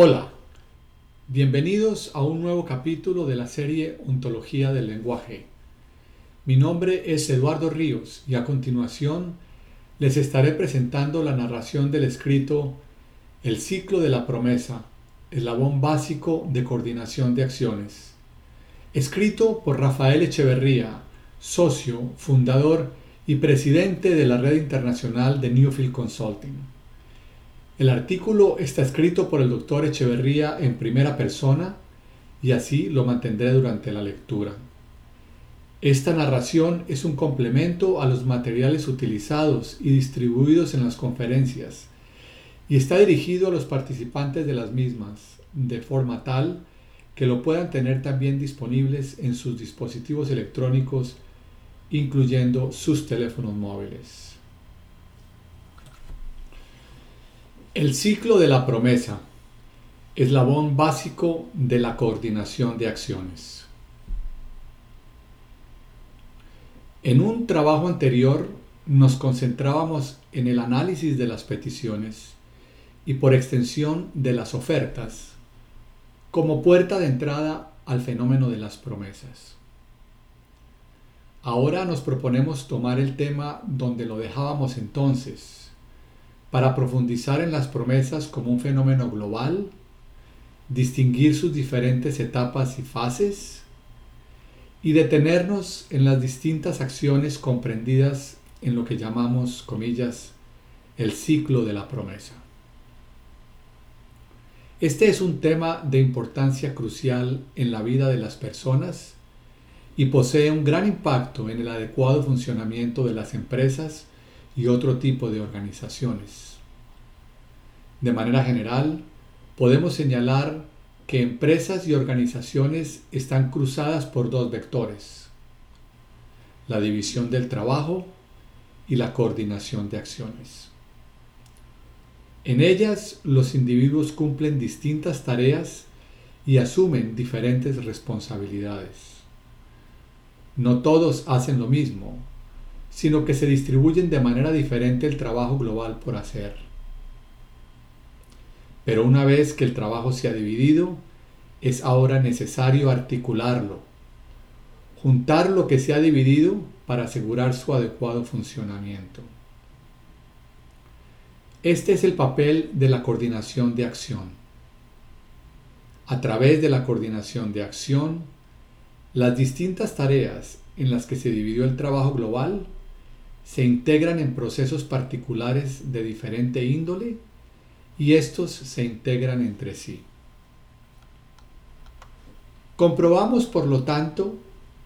Hola, bienvenidos a un nuevo capítulo de la serie Ontología del Lenguaje. Mi nombre es Eduardo Ríos y a continuación les estaré presentando la narración del escrito El ciclo de la promesa, eslabón básico de coordinación de acciones, escrito por Rafael Echeverría, socio, fundador y presidente de la red internacional de Newfield Consulting. El artículo está escrito por el doctor Echeverría en primera persona y así lo mantendré durante la lectura. Esta narración es un complemento a los materiales utilizados y distribuidos en las conferencias y está dirigido a los participantes de las mismas, de forma tal que lo puedan tener también disponibles en sus dispositivos electrónicos, incluyendo sus teléfonos móviles. El ciclo de la promesa, eslabón básico de la coordinación de acciones. En un trabajo anterior nos concentrábamos en el análisis de las peticiones y por extensión de las ofertas como puerta de entrada al fenómeno de las promesas. Ahora nos proponemos tomar el tema donde lo dejábamos entonces para profundizar en las promesas como un fenómeno global, distinguir sus diferentes etapas y fases y detenernos en las distintas acciones comprendidas en lo que llamamos, comillas, el ciclo de la promesa. Este es un tema de importancia crucial en la vida de las personas y posee un gran impacto en el adecuado funcionamiento de las empresas y otro tipo de organizaciones. De manera general, podemos señalar que empresas y organizaciones están cruzadas por dos vectores, la división del trabajo y la coordinación de acciones. En ellas los individuos cumplen distintas tareas y asumen diferentes responsabilidades. No todos hacen lo mismo, sino que se distribuyen de manera diferente el trabajo global por hacer. Pero una vez que el trabajo se ha dividido, es ahora necesario articularlo, juntar lo que se ha dividido para asegurar su adecuado funcionamiento. Este es el papel de la coordinación de acción. A través de la coordinación de acción, las distintas tareas en las que se dividió el trabajo global se integran en procesos particulares de diferente índole y estos se integran entre sí. Comprobamos, por lo tanto,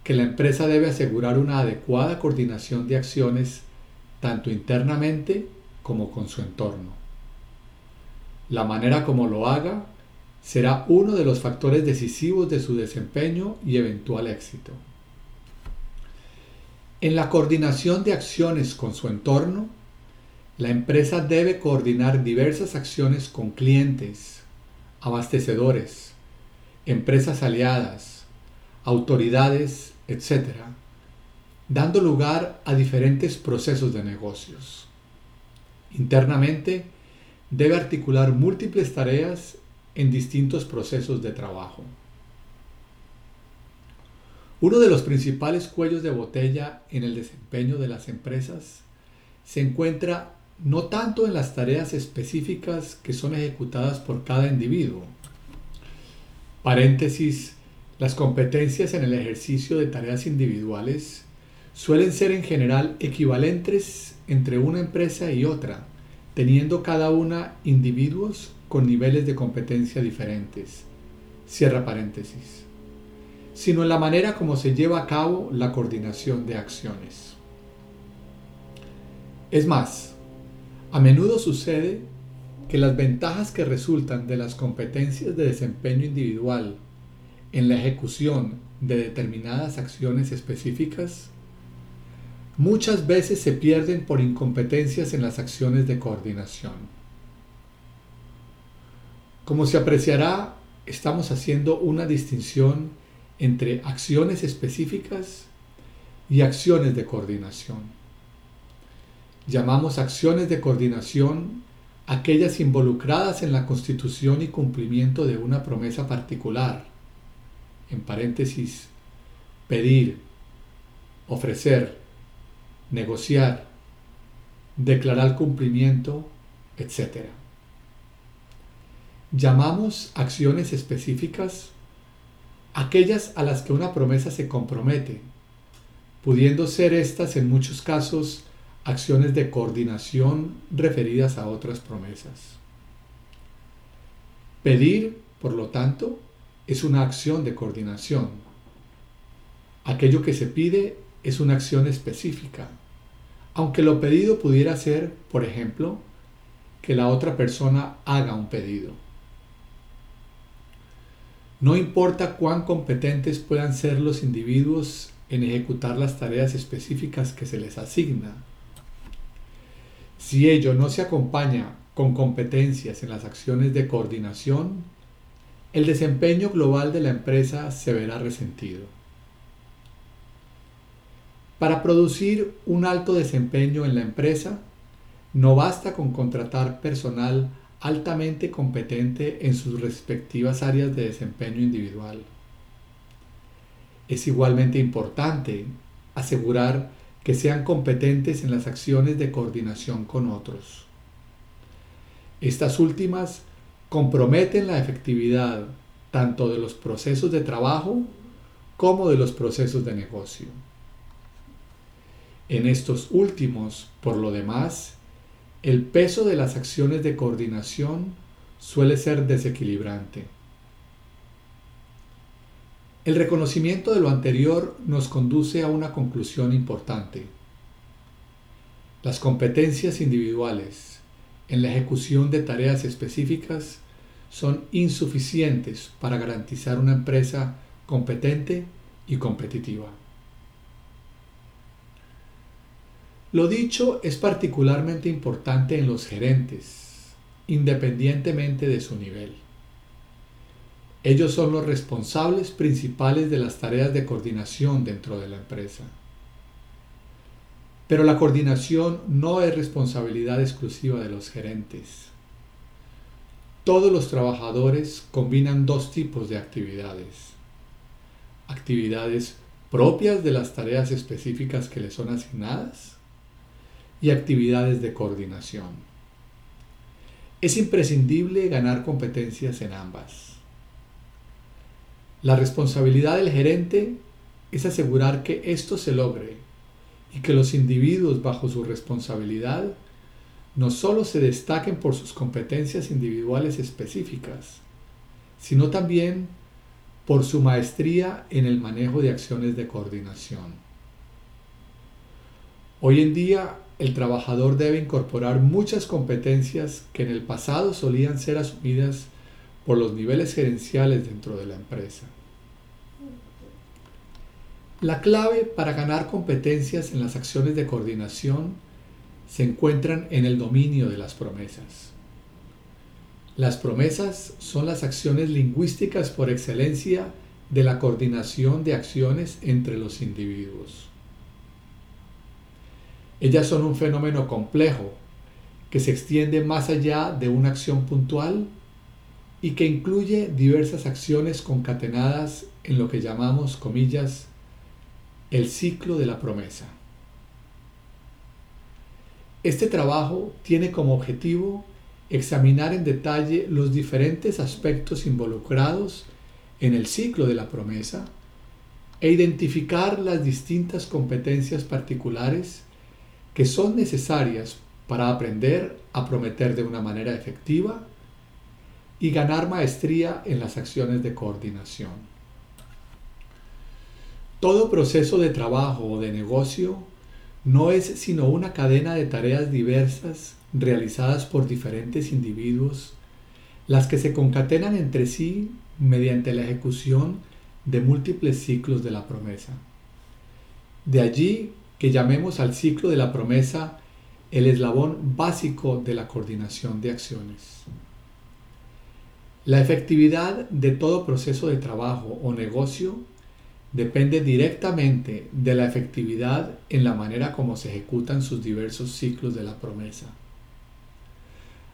que la empresa debe asegurar una adecuada coordinación de acciones tanto internamente como con su entorno. La manera como lo haga será uno de los factores decisivos de su desempeño y eventual éxito. En la coordinación de acciones con su entorno, la empresa debe coordinar diversas acciones con clientes, abastecedores, empresas aliadas, autoridades, etc., dando lugar a diferentes procesos de negocios. Internamente, debe articular múltiples tareas en distintos procesos de trabajo. Uno de los principales cuellos de botella en el desempeño de las empresas se encuentra no tanto en las tareas específicas que son ejecutadas por cada individuo. Paréntesis, las competencias en el ejercicio de tareas individuales suelen ser en general equivalentes entre una empresa y otra, teniendo cada una individuos con niveles de competencia diferentes. Cierra paréntesis sino en la manera como se lleva a cabo la coordinación de acciones. Es más, a menudo sucede que las ventajas que resultan de las competencias de desempeño individual en la ejecución de determinadas acciones específicas muchas veces se pierden por incompetencias en las acciones de coordinación. Como se apreciará, estamos haciendo una distinción entre acciones específicas y acciones de coordinación. Llamamos acciones de coordinación aquellas involucradas en la constitución y cumplimiento de una promesa particular, en paréntesis, pedir, ofrecer, negociar, declarar cumplimiento, etc. Llamamos acciones específicas aquellas a las que una promesa se compromete, pudiendo ser estas en muchos casos acciones de coordinación referidas a otras promesas. Pedir, por lo tanto, es una acción de coordinación. Aquello que se pide es una acción específica, aunque lo pedido pudiera ser, por ejemplo, que la otra persona haga un pedido. No importa cuán competentes puedan ser los individuos en ejecutar las tareas específicas que se les asigna. Si ello no se acompaña con competencias en las acciones de coordinación, el desempeño global de la empresa se verá resentido. Para producir un alto desempeño en la empresa, no basta con contratar personal altamente competente en sus respectivas áreas de desempeño individual. Es igualmente importante asegurar que sean competentes en las acciones de coordinación con otros. Estas últimas comprometen la efectividad tanto de los procesos de trabajo como de los procesos de negocio. En estos últimos, por lo demás, el peso de las acciones de coordinación suele ser desequilibrante. El reconocimiento de lo anterior nos conduce a una conclusión importante. Las competencias individuales en la ejecución de tareas específicas son insuficientes para garantizar una empresa competente y competitiva. Lo dicho es particularmente importante en los gerentes, independientemente de su nivel. Ellos son los responsables principales de las tareas de coordinación dentro de la empresa. Pero la coordinación no es responsabilidad exclusiva de los gerentes. Todos los trabajadores combinan dos tipos de actividades. Actividades propias de las tareas específicas que les son asignadas y actividades de coordinación. Es imprescindible ganar competencias en ambas. La responsabilidad del gerente es asegurar que esto se logre y que los individuos bajo su responsabilidad no solo se destaquen por sus competencias individuales específicas, sino también por su maestría en el manejo de acciones de coordinación. Hoy en día el trabajador debe incorporar muchas competencias que en el pasado solían ser asumidas por los niveles gerenciales dentro de la empresa. La clave para ganar competencias en las acciones de coordinación se encuentran en el dominio de las promesas. Las promesas son las acciones lingüísticas por excelencia de la coordinación de acciones entre los individuos. Ellas son un fenómeno complejo que se extiende más allá de una acción puntual y que incluye diversas acciones concatenadas en lo que llamamos, comillas, el ciclo de la promesa. Este trabajo tiene como objetivo examinar en detalle los diferentes aspectos involucrados en el ciclo de la promesa e identificar las distintas competencias particulares que son necesarias para aprender a prometer de una manera efectiva y ganar maestría en las acciones de coordinación. Todo proceso de trabajo o de negocio no es sino una cadena de tareas diversas realizadas por diferentes individuos, las que se concatenan entre sí mediante la ejecución de múltiples ciclos de la promesa. De allí que llamemos al ciclo de la promesa el eslabón básico de la coordinación de acciones. La efectividad de todo proceso de trabajo o negocio depende directamente de la efectividad en la manera como se ejecutan sus diversos ciclos de la promesa.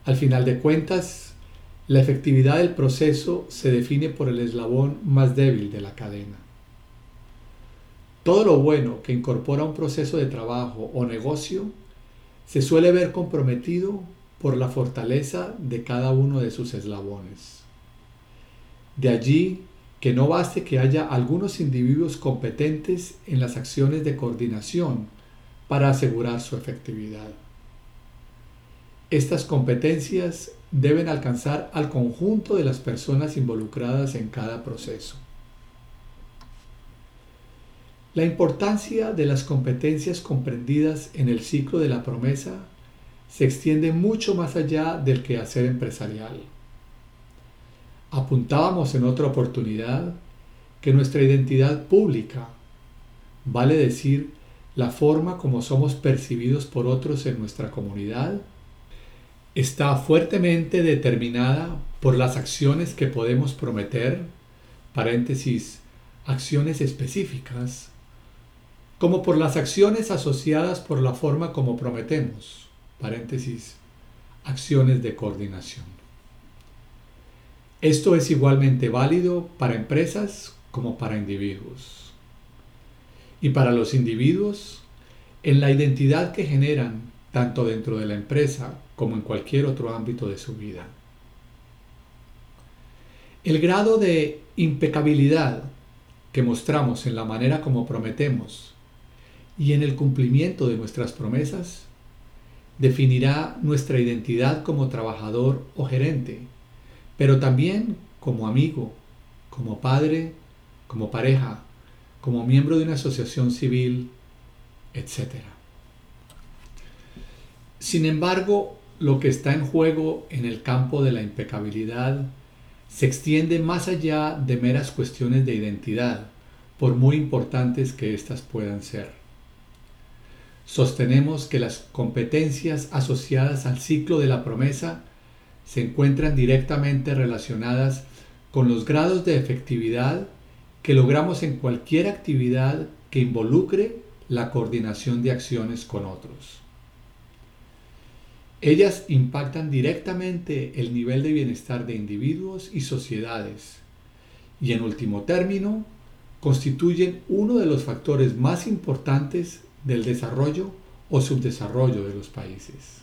Al final de cuentas, la efectividad del proceso se define por el eslabón más débil de la cadena. Todo lo bueno que incorpora un proceso de trabajo o negocio se suele ver comprometido por la fortaleza de cada uno de sus eslabones. De allí que no baste que haya algunos individuos competentes en las acciones de coordinación para asegurar su efectividad. Estas competencias deben alcanzar al conjunto de las personas involucradas en cada proceso. La importancia de las competencias comprendidas en el ciclo de la promesa se extiende mucho más allá del quehacer empresarial. Apuntábamos en otra oportunidad que nuestra identidad pública, vale decir, la forma como somos percibidos por otros en nuestra comunidad, está fuertemente determinada por las acciones que podemos prometer, paréntesis, acciones específicas, como por las acciones asociadas por la forma como prometemos, paréntesis, acciones de coordinación. Esto es igualmente válido para empresas como para individuos. Y para los individuos, en la identidad que generan tanto dentro de la empresa como en cualquier otro ámbito de su vida. El grado de impecabilidad que mostramos en la manera como prometemos y en el cumplimiento de nuestras promesas definirá nuestra identidad como trabajador o gerente, pero también como amigo, como padre, como pareja, como miembro de una asociación civil, etc. Sin embargo, lo que está en juego en el campo de la impecabilidad se extiende más allá de meras cuestiones de identidad, por muy importantes que éstas puedan ser. Sostenemos que las competencias asociadas al ciclo de la promesa se encuentran directamente relacionadas con los grados de efectividad que logramos en cualquier actividad que involucre la coordinación de acciones con otros. Ellas impactan directamente el nivel de bienestar de individuos y sociedades y en último término constituyen uno de los factores más importantes del desarrollo o subdesarrollo de los países.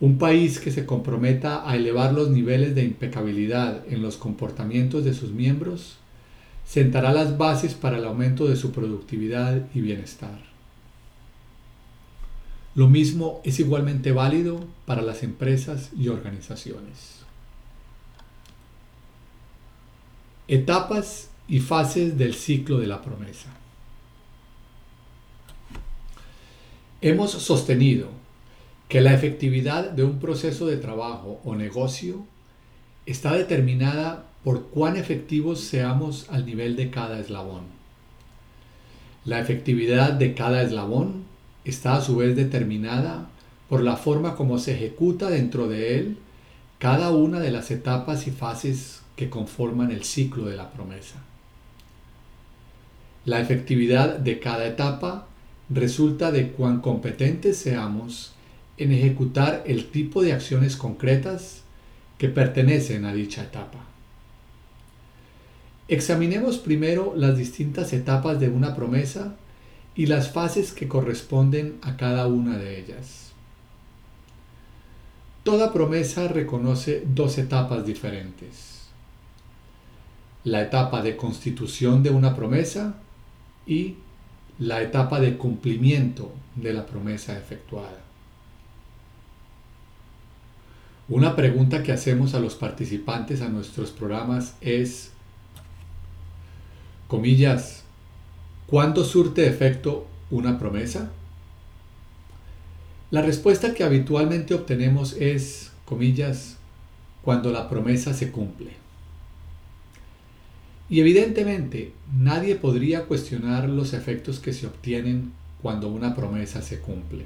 Un país que se comprometa a elevar los niveles de impecabilidad en los comportamientos de sus miembros sentará las bases para el aumento de su productividad y bienestar. Lo mismo es igualmente válido para las empresas y organizaciones. Etapas y fases del ciclo de la promesa. Hemos sostenido que la efectividad de un proceso de trabajo o negocio está determinada por cuán efectivos seamos al nivel de cada eslabón. La efectividad de cada eslabón está a su vez determinada por la forma como se ejecuta dentro de él cada una de las etapas y fases que conforman el ciclo de la promesa. La efectividad de cada etapa resulta de cuán competentes seamos en ejecutar el tipo de acciones concretas que pertenecen a dicha etapa. Examinemos primero las distintas etapas de una promesa y las fases que corresponden a cada una de ellas. Toda promesa reconoce dos etapas diferentes. La etapa de constitución de una promesa y la etapa de cumplimiento de la promesa efectuada. Una pregunta que hacemos a los participantes a nuestros programas es, comillas, ¿Cuándo surte efecto una promesa? La respuesta que habitualmente obtenemos es, comillas, cuando la promesa se cumple. Y evidentemente nadie podría cuestionar los efectos que se obtienen cuando una promesa se cumple.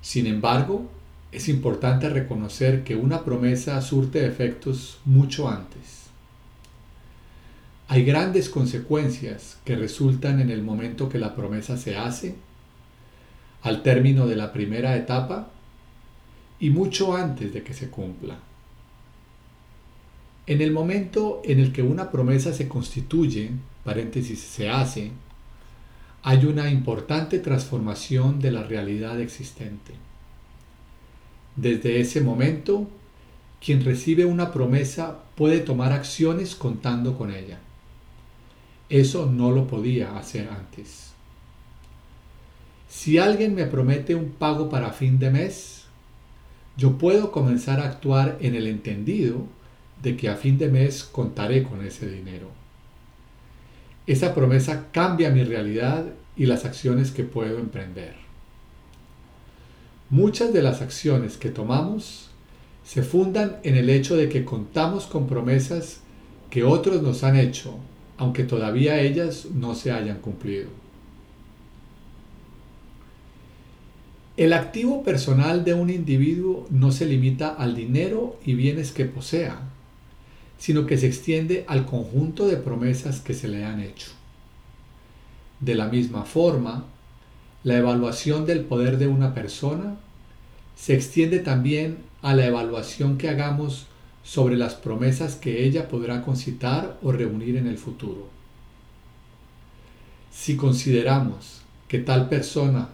Sin embargo, es importante reconocer que una promesa surte efectos mucho antes. Hay grandes consecuencias que resultan en el momento que la promesa se hace, al término de la primera etapa, y mucho antes de que se cumpla. En el momento en el que una promesa se constituye, paréntesis se hace, hay una importante transformación de la realidad existente. Desde ese momento, quien recibe una promesa puede tomar acciones contando con ella. Eso no lo podía hacer antes. Si alguien me promete un pago para fin de mes, yo puedo comenzar a actuar en el entendido de que a fin de mes contaré con ese dinero. Esa promesa cambia mi realidad y las acciones que puedo emprender. Muchas de las acciones que tomamos se fundan en el hecho de que contamos con promesas que otros nos han hecho, aunque todavía ellas no se hayan cumplido. El activo personal de un individuo no se limita al dinero y bienes que posea, sino que se extiende al conjunto de promesas que se le han hecho. De la misma forma, la evaluación del poder de una persona se extiende también a la evaluación que hagamos sobre las promesas que ella podrá concitar o reunir en el futuro. Si consideramos que tal persona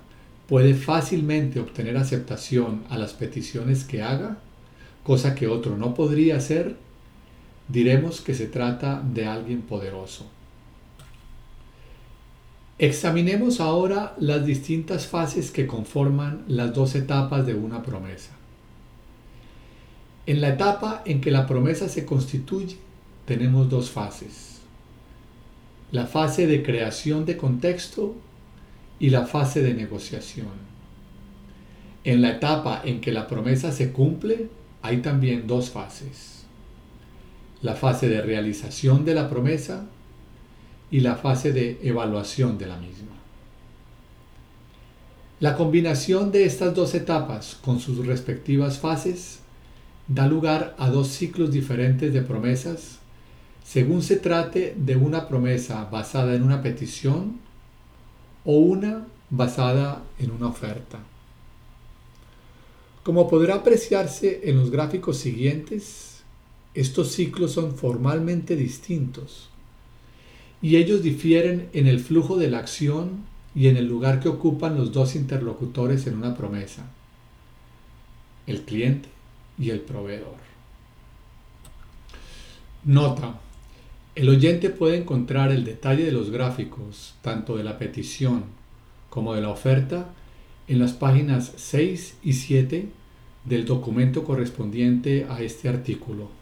puede fácilmente obtener aceptación a las peticiones que haga, cosa que otro no podría hacer, diremos que se trata de alguien poderoso. Examinemos ahora las distintas fases que conforman las dos etapas de una promesa. En la etapa en que la promesa se constituye, tenemos dos fases. La fase de creación de contexto y la fase de negociación. En la etapa en que la promesa se cumple, hay también dos fases la fase de realización de la promesa y la fase de evaluación de la misma. La combinación de estas dos etapas con sus respectivas fases da lugar a dos ciclos diferentes de promesas según se trate de una promesa basada en una petición o una basada en una oferta. Como podrá apreciarse en los gráficos siguientes, estos ciclos son formalmente distintos y ellos difieren en el flujo de la acción y en el lugar que ocupan los dos interlocutores en una promesa, el cliente y el proveedor. Nota, el oyente puede encontrar el detalle de los gráficos, tanto de la petición como de la oferta, en las páginas 6 y 7 del documento correspondiente a este artículo.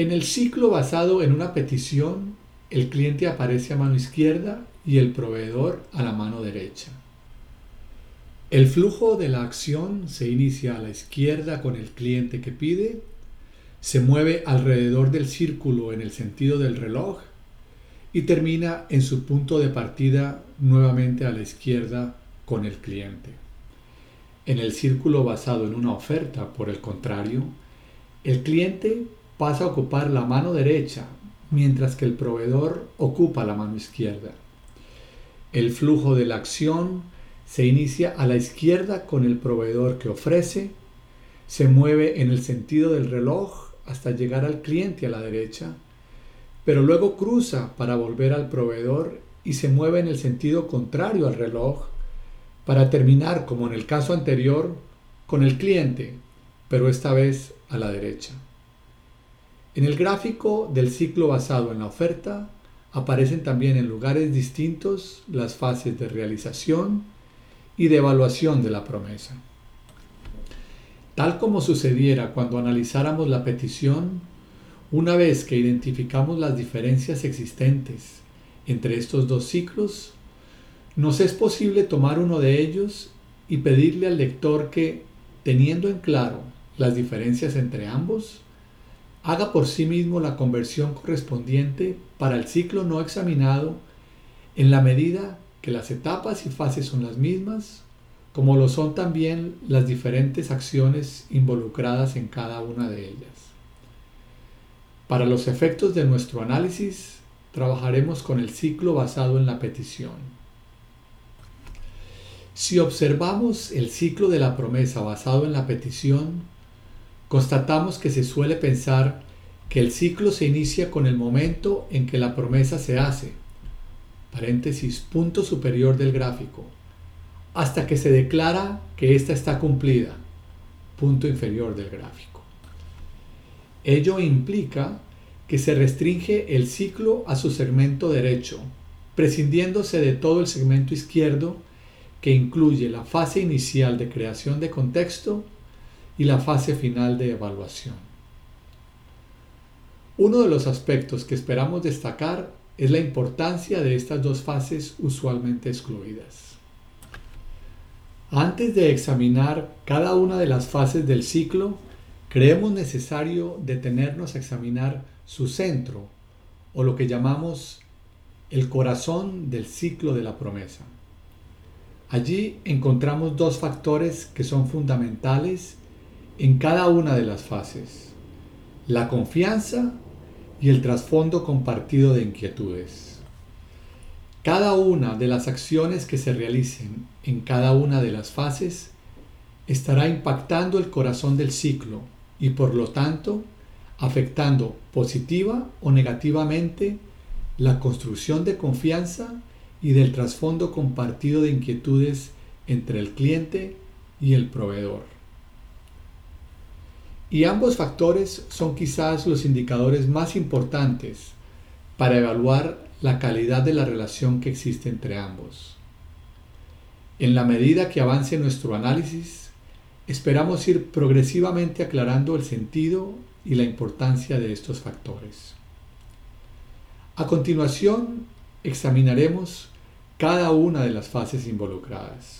En el ciclo basado en una petición, el cliente aparece a mano izquierda y el proveedor a la mano derecha. El flujo de la acción se inicia a la izquierda con el cliente que pide, se mueve alrededor del círculo en el sentido del reloj y termina en su punto de partida nuevamente a la izquierda con el cliente. En el círculo basado en una oferta, por el contrario, el cliente pasa a ocupar la mano derecha, mientras que el proveedor ocupa la mano izquierda. El flujo de la acción se inicia a la izquierda con el proveedor que ofrece, se mueve en el sentido del reloj hasta llegar al cliente a la derecha, pero luego cruza para volver al proveedor y se mueve en el sentido contrario al reloj para terminar, como en el caso anterior, con el cliente, pero esta vez a la derecha. En el gráfico del ciclo basado en la oferta aparecen también en lugares distintos las fases de realización y de evaluación de la promesa. Tal como sucediera cuando analizáramos la petición, una vez que identificamos las diferencias existentes entre estos dos ciclos, nos es posible tomar uno de ellos y pedirle al lector que, teniendo en claro las diferencias entre ambos, haga por sí mismo la conversión correspondiente para el ciclo no examinado en la medida que las etapas y fases son las mismas, como lo son también las diferentes acciones involucradas en cada una de ellas. Para los efectos de nuestro análisis, trabajaremos con el ciclo basado en la petición. Si observamos el ciclo de la promesa basado en la petición, constatamos que se suele pensar que el ciclo se inicia con el momento en que la promesa se hace, paréntesis, punto superior del gráfico, hasta que se declara que ésta está cumplida, punto inferior del gráfico. Ello implica que se restringe el ciclo a su segmento derecho, prescindiéndose de todo el segmento izquierdo que incluye la fase inicial de creación de contexto y la fase final de evaluación. Uno de los aspectos que esperamos destacar es la importancia de estas dos fases usualmente excluidas. Antes de examinar cada una de las fases del ciclo, creemos necesario detenernos a examinar su centro o lo que llamamos el corazón del ciclo de la promesa. Allí encontramos dos factores que son fundamentales en cada una de las fases, la confianza y el trasfondo compartido de inquietudes. Cada una de las acciones que se realicen en cada una de las fases estará impactando el corazón del ciclo y por lo tanto afectando positiva o negativamente la construcción de confianza y del trasfondo compartido de inquietudes entre el cliente y el proveedor. Y ambos factores son quizás los indicadores más importantes para evaluar la calidad de la relación que existe entre ambos. En la medida que avance nuestro análisis, esperamos ir progresivamente aclarando el sentido y la importancia de estos factores. A continuación, examinaremos cada una de las fases involucradas.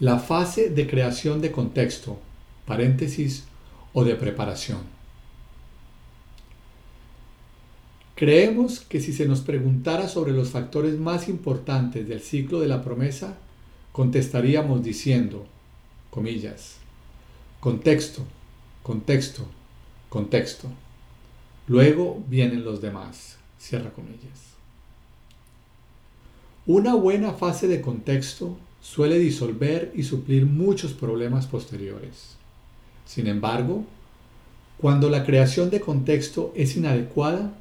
La fase de creación de contexto, paréntesis, o de preparación. Creemos que si se nos preguntara sobre los factores más importantes del ciclo de la promesa, contestaríamos diciendo, comillas, contexto, contexto, contexto. Luego vienen los demás. Cierra comillas. Una buena fase de contexto suele disolver y suplir muchos problemas posteriores. Sin embargo, cuando la creación de contexto es inadecuada,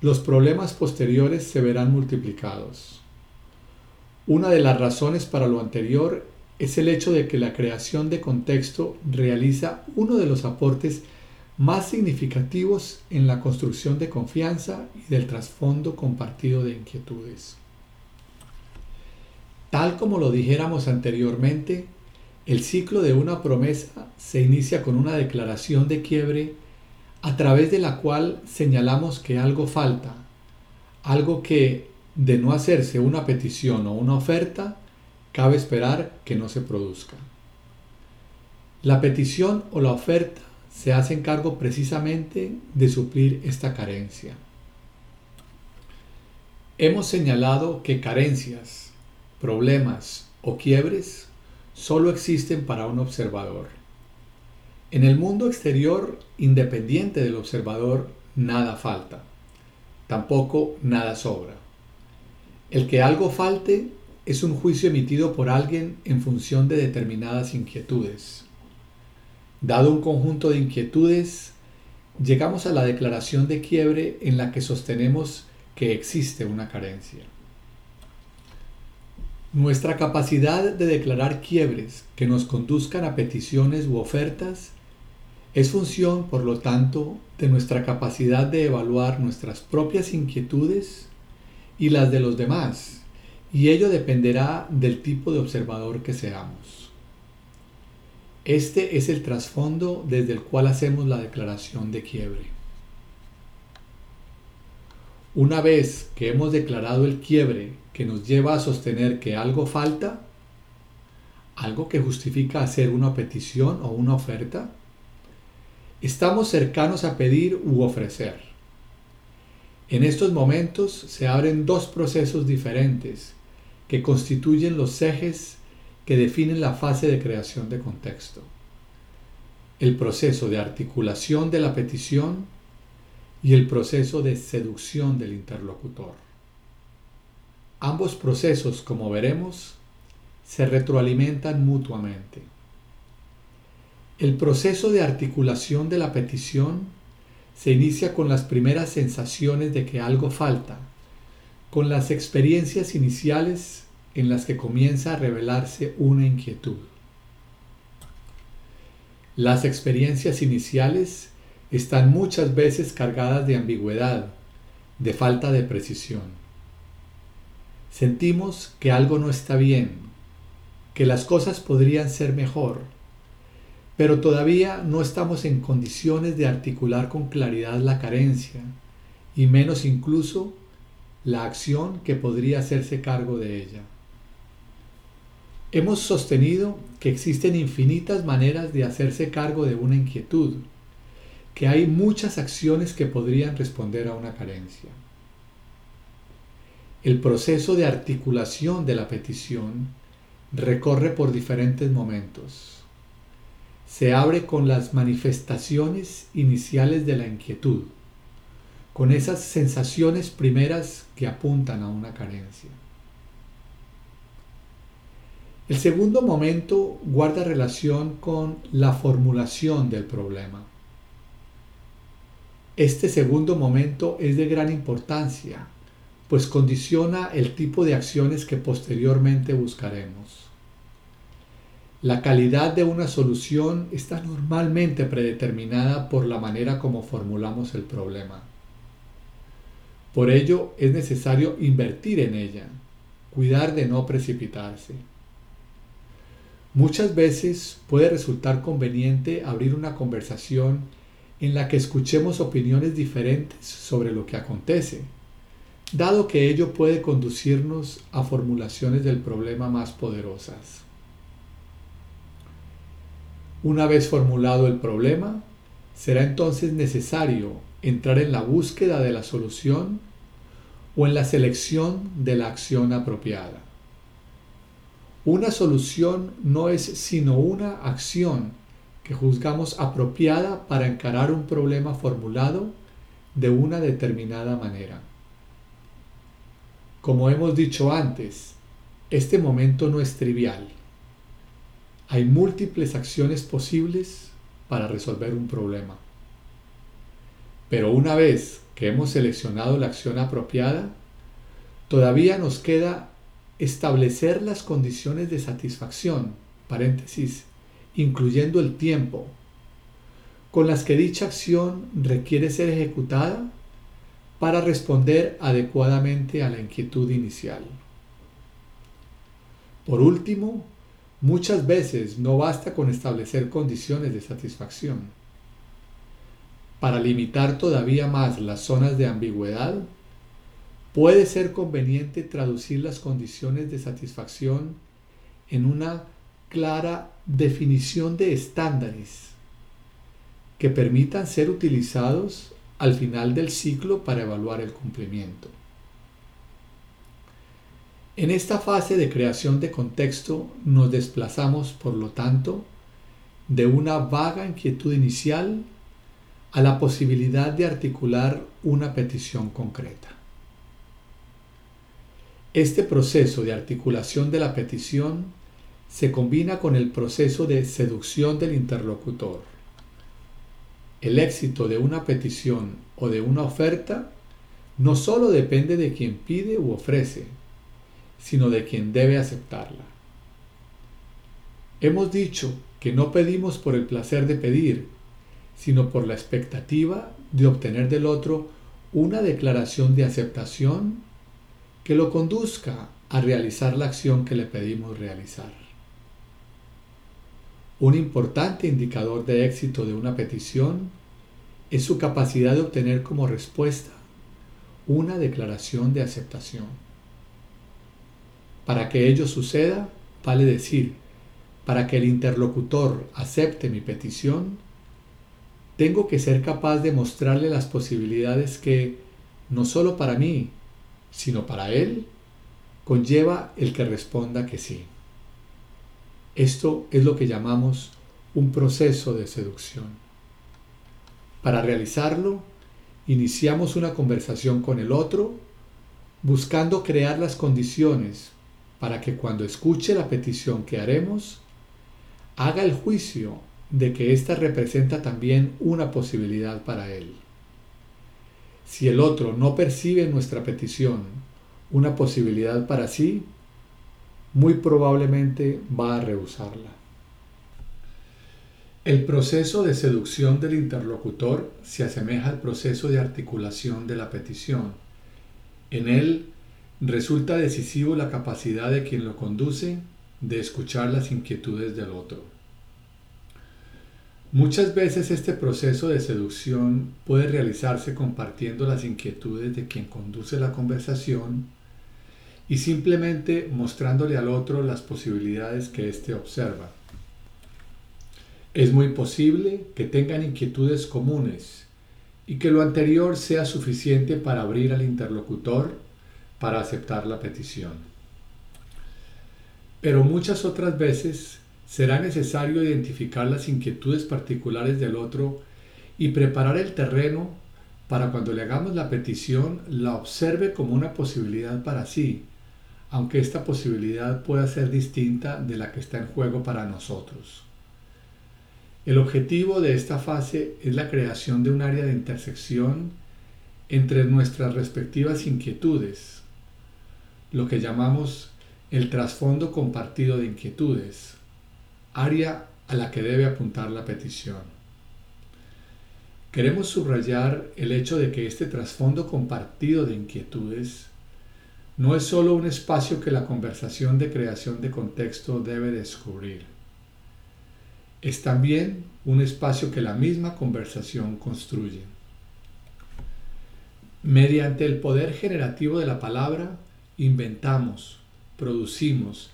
los problemas posteriores se verán multiplicados. Una de las razones para lo anterior es el hecho de que la creación de contexto realiza uno de los aportes más significativos en la construcción de confianza y del trasfondo compartido de inquietudes. Tal como lo dijéramos anteriormente, el ciclo de una promesa se inicia con una declaración de quiebre a través de la cual señalamos que algo falta, algo que, de no hacerse una petición o una oferta, cabe esperar que no se produzca. La petición o la oferta se hacen cargo precisamente de suplir esta carencia. Hemos señalado que carencias, problemas o quiebres solo existen para un observador. En el mundo exterior, independiente del observador, nada falta. Tampoco nada sobra. El que algo falte es un juicio emitido por alguien en función de determinadas inquietudes. Dado un conjunto de inquietudes, llegamos a la declaración de quiebre en la que sostenemos que existe una carencia. Nuestra capacidad de declarar quiebres que nos conduzcan a peticiones u ofertas es función, por lo tanto, de nuestra capacidad de evaluar nuestras propias inquietudes y las de los demás, y ello dependerá del tipo de observador que seamos. Este es el trasfondo desde el cual hacemos la declaración de quiebre. Una vez que hemos declarado el quiebre que nos lleva a sostener que algo falta, algo que justifica hacer una petición o una oferta, estamos cercanos a pedir u ofrecer. En estos momentos se abren dos procesos diferentes que constituyen los ejes que definen la fase de creación de contexto. El proceso de articulación de la petición y el proceso de seducción del interlocutor. Ambos procesos, como veremos, se retroalimentan mutuamente. El proceso de articulación de la petición se inicia con las primeras sensaciones de que algo falta, con las experiencias iniciales en las que comienza a revelarse una inquietud. Las experiencias iniciales están muchas veces cargadas de ambigüedad, de falta de precisión. Sentimos que algo no está bien, que las cosas podrían ser mejor, pero todavía no estamos en condiciones de articular con claridad la carencia, y menos incluso la acción que podría hacerse cargo de ella. Hemos sostenido que existen infinitas maneras de hacerse cargo de una inquietud, que hay muchas acciones que podrían responder a una carencia. El proceso de articulación de la petición recorre por diferentes momentos. Se abre con las manifestaciones iniciales de la inquietud, con esas sensaciones primeras que apuntan a una carencia. El segundo momento guarda relación con la formulación del problema. Este segundo momento es de gran importancia, pues condiciona el tipo de acciones que posteriormente buscaremos. La calidad de una solución está normalmente predeterminada por la manera como formulamos el problema. Por ello es necesario invertir en ella, cuidar de no precipitarse. Muchas veces puede resultar conveniente abrir una conversación en la que escuchemos opiniones diferentes sobre lo que acontece, dado que ello puede conducirnos a formulaciones del problema más poderosas. Una vez formulado el problema, será entonces necesario entrar en la búsqueda de la solución o en la selección de la acción apropiada. Una solución no es sino una acción que juzgamos apropiada para encarar un problema formulado de una determinada manera. Como hemos dicho antes, este momento no es trivial. Hay múltiples acciones posibles para resolver un problema. Pero una vez que hemos seleccionado la acción apropiada, todavía nos queda establecer las condiciones de satisfacción, paréntesis, incluyendo el tiempo, con las que dicha acción requiere ser ejecutada para responder adecuadamente a la inquietud inicial. Por último, muchas veces no basta con establecer condiciones de satisfacción. Para limitar todavía más las zonas de ambigüedad, puede ser conveniente traducir las condiciones de satisfacción en una clara definición de estándares que permitan ser utilizados al final del ciclo para evaluar el cumplimiento. En esta fase de creación de contexto nos desplazamos, por lo tanto, de una vaga inquietud inicial a la posibilidad de articular una petición concreta. Este proceso de articulación de la petición se combina con el proceso de seducción del interlocutor. El éxito de una petición o de una oferta no solo depende de quien pide u ofrece, sino de quien debe aceptarla. Hemos dicho que no pedimos por el placer de pedir, sino por la expectativa de obtener del otro una declaración de aceptación que lo conduzca a realizar la acción que le pedimos realizar. Un importante indicador de éxito de una petición es su capacidad de obtener como respuesta una declaración de aceptación. Para que ello suceda, vale decir, para que el interlocutor acepte mi petición, tengo que ser capaz de mostrarle las posibilidades que, no solo para mí, sino para él, conlleva el que responda que sí. Esto es lo que llamamos un proceso de seducción. Para realizarlo, iniciamos una conversación con el otro, buscando crear las condiciones para que cuando escuche la petición que haremos, haga el juicio de que ésta representa también una posibilidad para él. Si el otro no percibe nuestra petición una posibilidad para sí, muy probablemente va a rehusarla. El proceso de seducción del interlocutor se asemeja al proceso de articulación de la petición. En él resulta decisivo la capacidad de quien lo conduce de escuchar las inquietudes del otro. Muchas veces este proceso de seducción puede realizarse compartiendo las inquietudes de quien conduce la conversación y simplemente mostrándole al otro las posibilidades que éste observa. Es muy posible que tengan inquietudes comunes y que lo anterior sea suficiente para abrir al interlocutor para aceptar la petición. Pero muchas otras veces será necesario identificar las inquietudes particulares del otro y preparar el terreno para cuando le hagamos la petición la observe como una posibilidad para sí, aunque esta posibilidad pueda ser distinta de la que está en juego para nosotros. El objetivo de esta fase es la creación de un área de intersección entre nuestras respectivas inquietudes, lo que llamamos el trasfondo compartido de inquietudes, área a la que debe apuntar la petición. Queremos subrayar el hecho de que este trasfondo compartido de inquietudes no es sólo un espacio que la conversación de creación de contexto debe descubrir es también un espacio que la misma conversación construye. Mediante el poder generativo de la palabra, inventamos, producimos,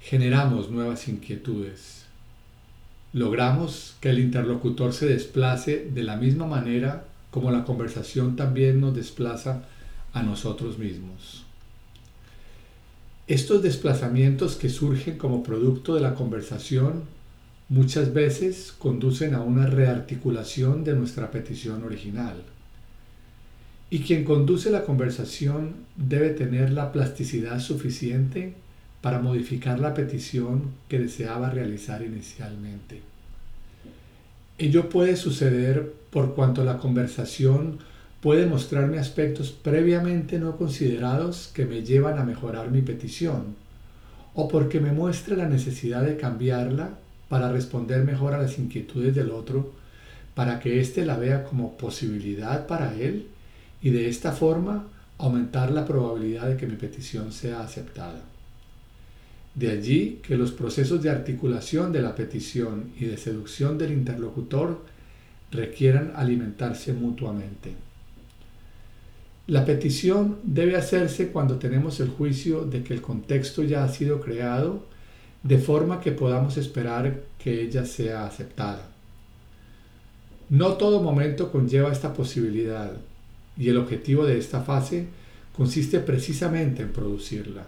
generamos nuevas inquietudes. Logramos que el interlocutor se desplace de la misma manera como la conversación también nos desplaza a nosotros mismos. Estos desplazamientos que surgen como producto de la conversación muchas veces conducen a una rearticulación de nuestra petición original. Y quien conduce la conversación debe tener la plasticidad suficiente para modificar la petición que deseaba realizar inicialmente. Ello puede suceder por cuanto la conversación puede mostrarme aspectos previamente no considerados que me llevan a mejorar mi petición, o porque me muestra la necesidad de cambiarla para responder mejor a las inquietudes del otro, para que éste la vea como posibilidad para él y de esta forma aumentar la probabilidad de que mi petición sea aceptada. De allí que los procesos de articulación de la petición y de seducción del interlocutor requieran alimentarse mutuamente. La petición debe hacerse cuando tenemos el juicio de que el contexto ya ha sido creado de forma que podamos esperar que ella sea aceptada. No todo momento conlleva esta posibilidad y el objetivo de esta fase consiste precisamente en producirla.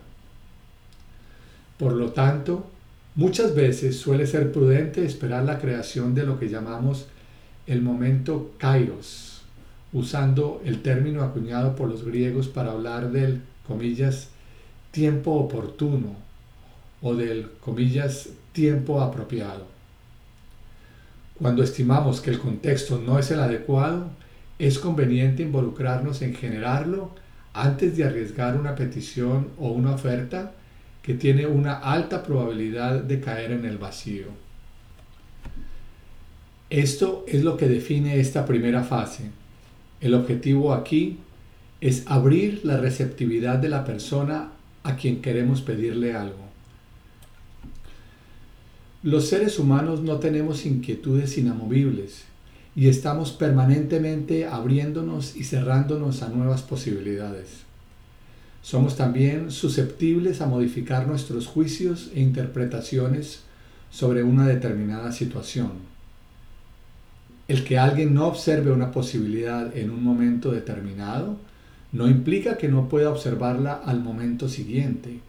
Por lo tanto, muchas veces suele ser prudente esperar la creación de lo que llamamos el momento kairos, usando el término acuñado por los griegos para hablar del, tiempo oportuno o del, tiempo apropiado. Cuando estimamos que el contexto no es el adecuado, es conveniente involucrarnos en generarlo antes de arriesgar una petición o una oferta que tiene una alta probabilidad de caer en el vacío. Esto es lo que define esta primera fase. El objetivo aquí es abrir la receptividad de la persona a quien queremos pedirle algo. Los seres humanos no tenemos inquietudes inamovibles y estamos permanentemente abriéndonos y cerrándonos a nuevas posibilidades. Somos también susceptibles a modificar nuestros juicios e interpretaciones sobre una determinada situación. El que alguien no observe una posibilidad en un momento determinado no implica que no pueda observarla al momento siguiente,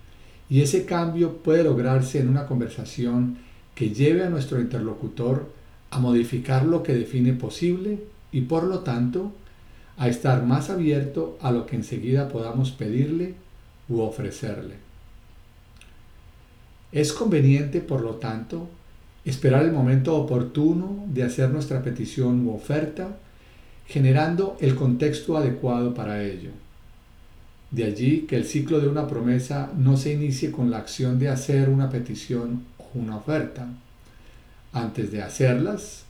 y ese cambio puede lograrse en una conversación que lleve a nuestro interlocutor a modificar lo que define posible y por lo tanto a estar más abierto a lo que enseguida podamos pedirle u ofrecerle. Es conveniente, por lo tanto, esperar el momento oportuno de hacer nuestra petición u oferta, generando el contexto adecuado para ello. De allí que el ciclo de una promesa no se inicie con la acción de hacer una petición o una oferta. Antes de hacerlas,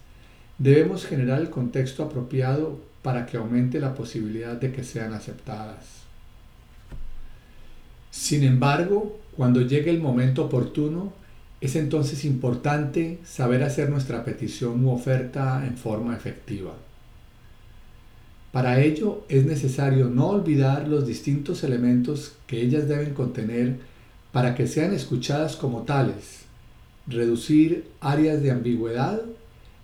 debemos generar el contexto apropiado para que aumente la posibilidad de que sean aceptadas. Sin embargo, cuando llegue el momento oportuno, es entonces importante saber hacer nuestra petición u oferta en forma efectiva. Para ello es necesario no olvidar los distintos elementos que ellas deben contener para que sean escuchadas como tales, reducir áreas de ambigüedad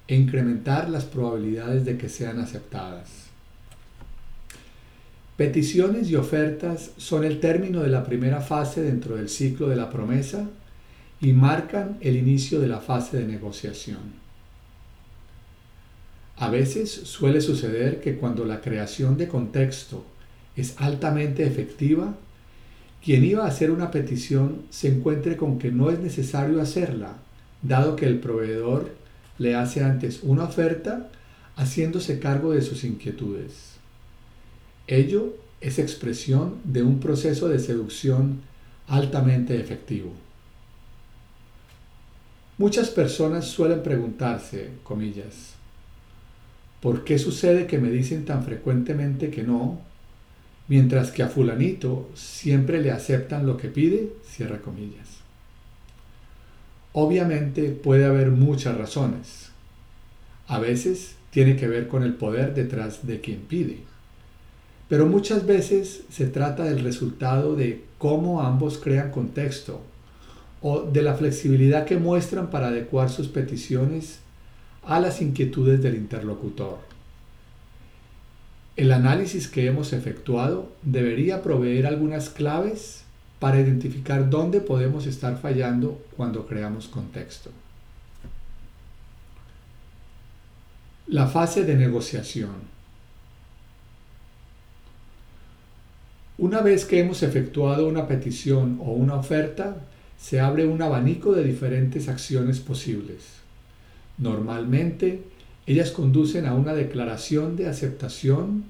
e incrementar las probabilidades de que sean aceptadas. Peticiones y ofertas son el término de la primera fase dentro del ciclo de la promesa y marcan el inicio de la fase de negociación. A veces suele suceder que cuando la creación de contexto es altamente efectiva, quien iba a hacer una petición se encuentre con que no es necesario hacerla, dado que el proveedor le hace antes una oferta haciéndose cargo de sus inquietudes. Ello es expresión de un proceso de seducción altamente efectivo. Muchas personas suelen preguntarse, comillas, ¿por qué sucede que me dicen tan frecuentemente que no, mientras que a fulanito siempre le aceptan lo que pide? Cierra comillas. Obviamente puede haber muchas razones. A veces tiene que ver con el poder detrás de quien pide. Pero muchas veces se trata del resultado de cómo ambos crean contexto o de la flexibilidad que muestran para adecuar sus peticiones a las inquietudes del interlocutor. El análisis que hemos efectuado debería proveer algunas claves para identificar dónde podemos estar fallando cuando creamos contexto. La fase de negociación. Una vez que hemos efectuado una petición o una oferta, se abre un abanico de diferentes acciones posibles. Normalmente, ellas conducen a una declaración de aceptación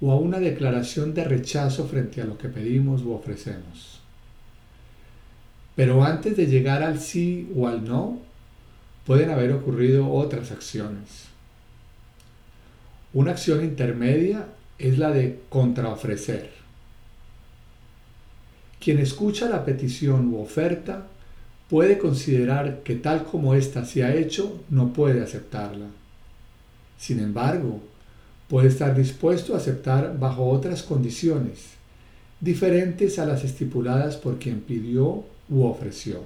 o a una declaración de rechazo frente a lo que pedimos u ofrecemos. Pero antes de llegar al sí o al no, pueden haber ocurrido otras acciones. Una acción intermedia es la de contraofrecer. Quien escucha la petición u oferta puede considerar que tal como ésta se ha hecho, no puede aceptarla. Sin embargo, puede estar dispuesto a aceptar bajo otras condiciones, diferentes a las estipuladas por quien pidió u ofreció.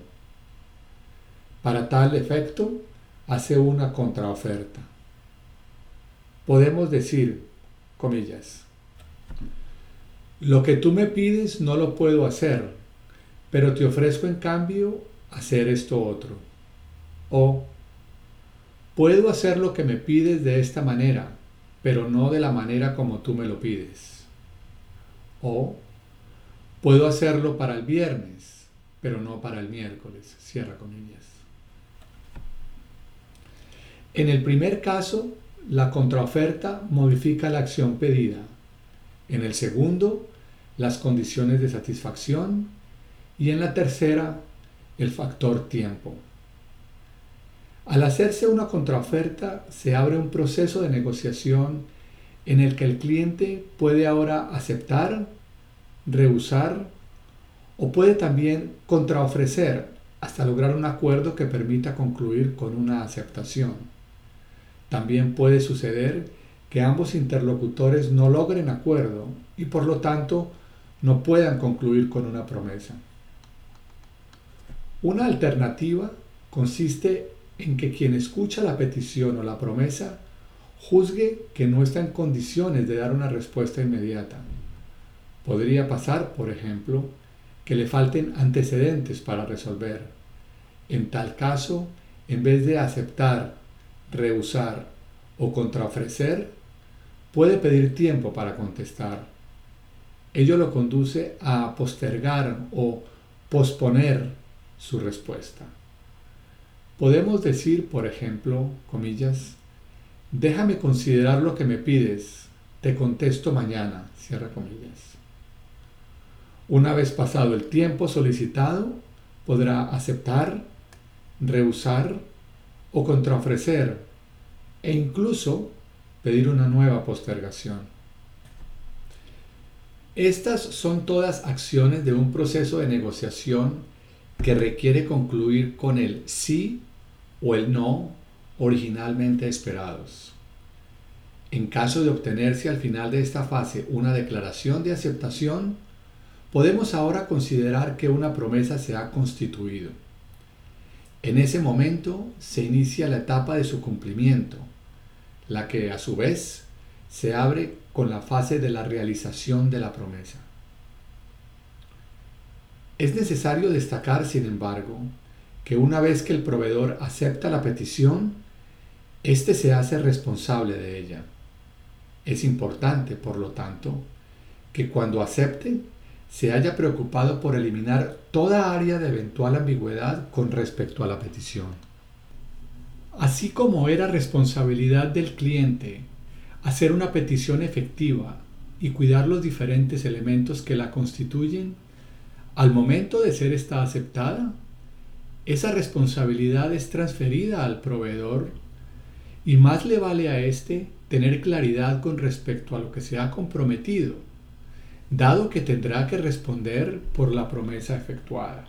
Para tal efecto, hace una contraoferta. Podemos decir, comillas, lo que tú me pides no lo puedo hacer, pero te ofrezco en cambio hacer esto otro. O puedo hacer lo que me pides de esta manera, pero no de la manera como tú me lo pides. O puedo hacerlo para el viernes, pero no para el miércoles. Cierra comillas. En el primer caso, la contraoferta modifica la acción pedida. En el segundo, las condiciones de satisfacción y en la tercera el factor tiempo. Al hacerse una contraoferta se abre un proceso de negociación en el que el cliente puede ahora aceptar, rehusar o puede también contraofrecer hasta lograr un acuerdo que permita concluir con una aceptación. También puede suceder que ambos interlocutores no logren acuerdo y por lo tanto no puedan concluir con una promesa. Una alternativa consiste en que quien escucha la petición o la promesa juzgue que no está en condiciones de dar una respuesta inmediata. Podría pasar, por ejemplo, que le falten antecedentes para resolver. En tal caso, en vez de aceptar, rehusar o contraofrecer, puede pedir tiempo para contestar. Ello lo conduce a postergar o posponer su respuesta. Podemos decir, por ejemplo, comillas, déjame considerar lo que me pides, te contesto mañana, cierra comillas. Una vez pasado el tiempo solicitado, podrá aceptar, rehusar o contraofrecer e incluso pedir una nueva postergación. Estas son todas acciones de un proceso de negociación que requiere concluir con el sí o el no originalmente esperados. En caso de obtenerse al final de esta fase una declaración de aceptación, podemos ahora considerar que una promesa se ha constituido. En ese momento se inicia la etapa de su cumplimiento, la que a su vez se abre con la fase de la realización de la promesa. Es necesario destacar, sin embargo, que una vez que el proveedor acepta la petición, éste se hace responsable de ella. Es importante, por lo tanto, que cuando acepte se haya preocupado por eliminar toda área de eventual ambigüedad con respecto a la petición. Así como era responsabilidad del cliente hacer una petición efectiva y cuidar los diferentes elementos que la constituyen, al momento de ser esta aceptada, esa responsabilidad es transferida al proveedor y más le vale a éste tener claridad con respecto a lo que se ha comprometido dado que tendrá que responder por la promesa efectuada.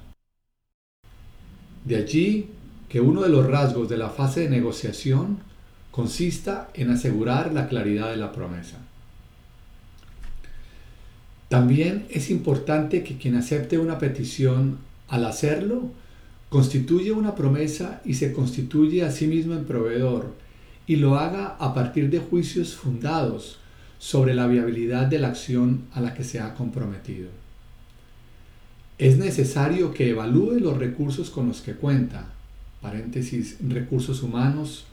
De allí que uno de los rasgos de la fase de negociación consista en asegurar la claridad de la promesa. También es importante que quien acepte una petición al hacerlo constituye una promesa y se constituye a sí mismo en proveedor y lo haga a partir de juicios fundados sobre la viabilidad de la acción a la que se ha comprometido. Es necesario que evalúe los recursos con los que cuenta, paréntesis, recursos humanos,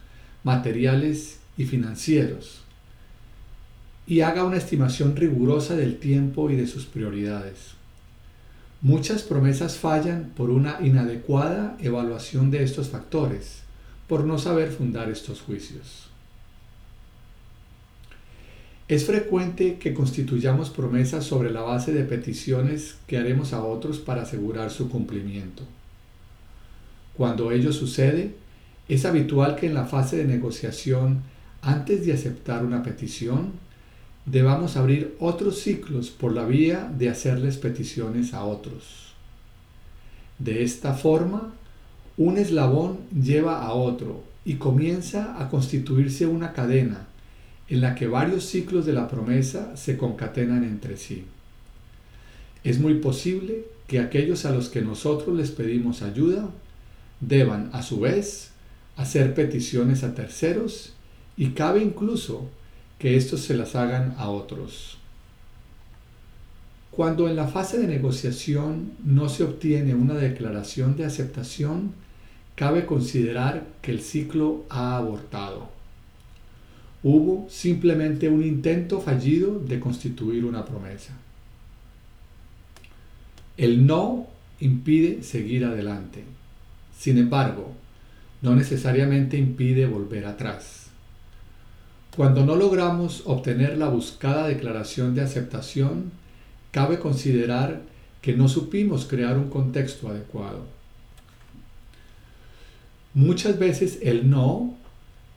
materiales y financieros, y haga una estimación rigurosa del tiempo y de sus prioridades. Muchas promesas fallan por una inadecuada evaluación de estos factores, por no saber fundar estos juicios. Es frecuente que constituyamos promesas sobre la base de peticiones que haremos a otros para asegurar su cumplimiento. Cuando ello sucede, es habitual que en la fase de negociación, antes de aceptar una petición, debamos abrir otros ciclos por la vía de hacerles peticiones a otros. De esta forma, un eslabón lleva a otro y comienza a constituirse una cadena en la que varios ciclos de la promesa se concatenan entre sí. Es muy posible que aquellos a los que nosotros les pedimos ayuda deban, a su vez, hacer peticiones a terceros y cabe incluso que éstos se las hagan a otros. Cuando en la fase de negociación no se obtiene una declaración de aceptación, cabe considerar que el ciclo ha abortado. Hubo simplemente un intento fallido de constituir una promesa. El no impide seguir adelante. Sin embargo, no necesariamente impide volver atrás. Cuando no logramos obtener la buscada declaración de aceptación, cabe considerar que no supimos crear un contexto adecuado. Muchas veces el no